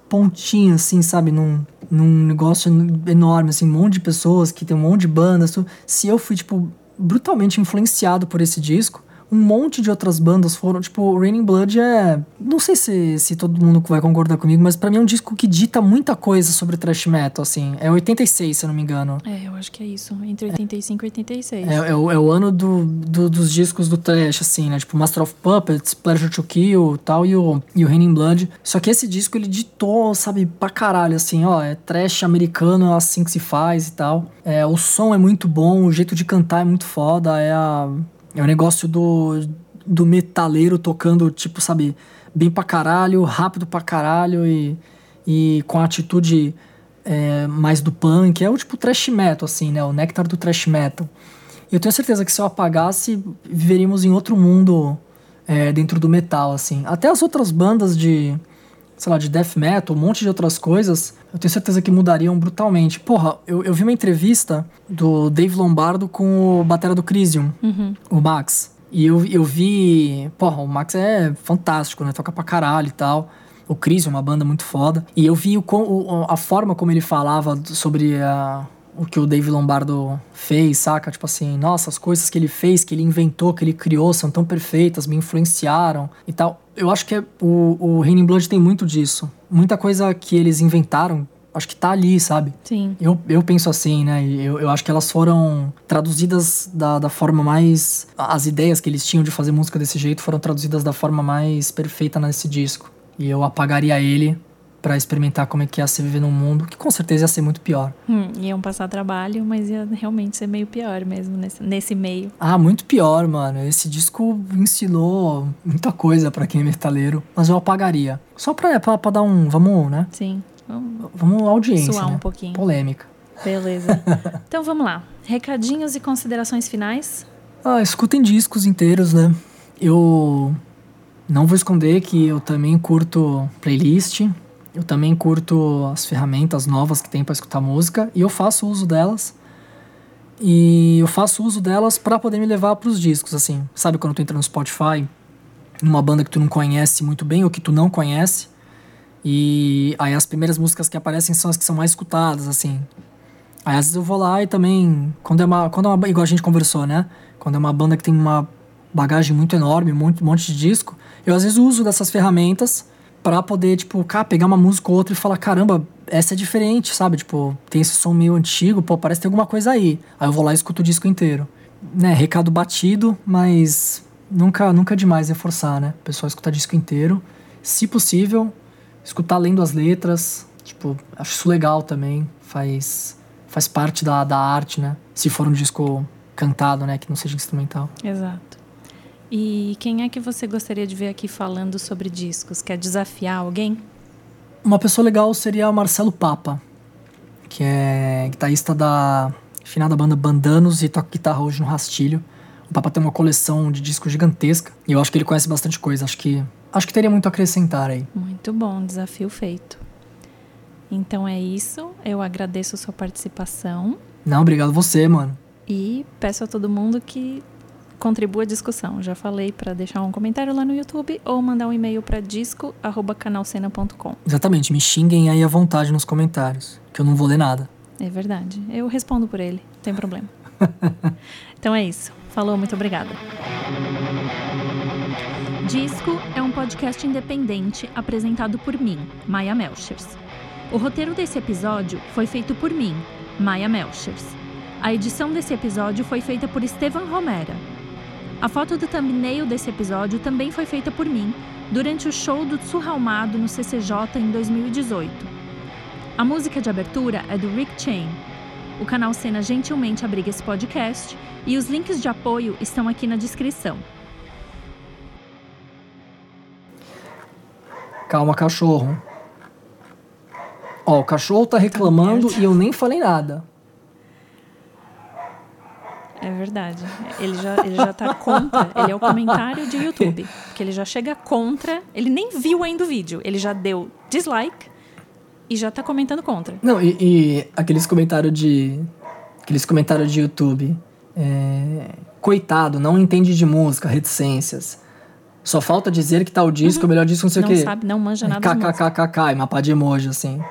pontinho, assim, sabe, num, num negócio enorme, assim, um monte de pessoas que tem um monte de bandas, se eu fui, tipo, brutalmente influenciado por esse disco, um monte de outras bandas foram, tipo, Raining Blood é. Não sei se, se todo mundo vai concordar comigo, mas pra mim é um disco que dita muita coisa sobre thrash metal, assim. É 86, se eu não me engano.
É, eu acho que é isso. Entre 85 e 86.
É, é o, é o ano do, do- dos discos do trash, assim, né? Tipo, Master of Puppets, Pleasure to Kill tal, e o, e o Raining Blood. Só que esse disco, ele ditou, sabe, pra caralho, assim, ó. É trash americano, é assim que se faz e tal. É, o som é muito bom, o jeito de cantar é muito foda, é a... É o negócio do, do metaleiro tocando, tipo, sabe, bem pra caralho, rápido pra caralho e, e com a atitude é, mais do punk. É o tipo trash metal, assim, né? O néctar do trash metal. Eu tenho certeza que se eu apagasse, viveríamos em outro mundo é, dentro do metal, assim. Até as outras bandas de, sei lá, de death metal, um monte de outras coisas, eu tenho certeza que mudariam brutalmente. Porra, eu, eu vi uma entrevista do Dave Lombardo com o batera do Crisium,
Uhum.
o Max. E eu, eu vi. Porra, o Max é fantástico, né? Toca pra caralho e tal. O Crisium, uma banda muito foda. E eu vi o, o- a forma como ele falava sobre a, o que o Dave Lombardo fez, saca? Tipo assim, nossa, as coisas que ele fez, que ele inventou, que ele criou, são tão perfeitas, me influenciaram e tal. Eu acho que é, o, o Raining Blood tem muito disso. Muita coisa que eles inventaram, acho que tá ali, sabe?
Sim.
Eu, eu penso assim, né? Eu, eu acho que elas foram traduzidas da, da forma mais. As ideias que eles tinham de fazer música desse jeito foram traduzidas da forma mais perfeita nesse disco. E eu apagaria ele para experimentar como é que ia se viver num mundo que com certeza ia ser muito pior.
Hum, iam passar trabalho, mas ia realmente ser meio pior mesmo nesse, nesse meio.
Ah, muito pior, mano. Esse disco ensinou muita coisa para quem é metaleiro, mas eu apagaria. Só pra, pra, pra dar um. Vamos, né?
Sim. Vamos,
vamos audiência.
Suar
né?
um pouquinho.
Polêmica.
Beleza. então vamos lá. Recadinhos e considerações finais?
Ah, escutem discos inteiros, né? Eu não vou esconder que eu também curto playlist, eu também curto as ferramentas novas que tem para escutar música e eu faço uso delas. E eu faço uso delas para poder me levar para os discos, assim. Sabe quando tu entra no Spotify, numa banda que tu não conhece muito bem ou que tu não conhece, e aí as primeiras músicas que aparecem são as que são mais escutadas, assim. Aí às vezes eu vou lá e também, quando é uma, quando é uma igual a gente conversou, né? Quando é uma banda que tem uma bagagem muito enorme, monte, um monte de disco, eu às vezes uso dessas ferramentas para poder, tipo, cá, pegar uma música ou outra e falar, caramba, essa é diferente, sabe? Tipo, tem esse som meio antigo, pô, parece que tem alguma coisa aí. Aí eu vou lá e escuto o disco inteiro. Né, recado batido, mas nunca, nunca é demais reforçar, né? O pessoal escutar disco inteiro. Se possível, escutar lendo as letras. Tipo, acho isso legal também. Faz, faz parte da, da arte, né? Se for um disco cantado, né? Que não seja instrumental.
Exato. E quem é que você gostaria de ver aqui falando sobre discos? Quer desafiar alguém?
Uma pessoa legal seria o Marcelo Papa, que é guitarrista da finada banda Bandanos e toca guitarra hoje no Rastilho. O Papa tem uma coleção de discos gigantesca e eu acho que ele conhece bastante coisa. Acho que acho que teria muito a acrescentar aí.
Muito bom, desafio feito. Então é isso. Eu agradeço a sua participação.
Não, obrigado você, mano.
E peço a todo mundo que contribua a discussão. Já falei para deixar um comentário lá no YouTube ou mandar um e-mail para disco@canalcena.com.
Exatamente, me xinguem aí à vontade nos comentários, que eu não vou ler nada.
É verdade. Eu respondo por ele, não tem problema. então é isso. Falou, muito obrigada. Disco é um podcast independente apresentado por mim, Maia Melchers. O roteiro desse episódio foi feito por mim, Maia Melchers. A edição desse episódio foi feita por Estevan Romera. A foto do thumbnail desse episódio também foi feita por mim durante o show do Surralmado no CCJ em 2018. A música de abertura é do Rick Chain. O canal Cena gentilmente abriga esse podcast e os links de apoio estão aqui na descrição.
Calma, cachorro. Ó, o cachorro tá reclamando e eu nem falei nada.
É verdade. Ele já, ele já tá contra. Ele é o comentário de YouTube. Porque ele já chega contra. Ele nem viu ainda o vídeo. Ele já deu dislike e já tá comentando contra.
Não, e, e aqueles comentários de. Aqueles comentários de YouTube. É, coitado, não entende de música, reticências. Só falta dizer que o disco, o melhor disco, não sei
Não
o quê.
sabe, não manja nada de música.
KKKKK, e mapa de emoji, assim.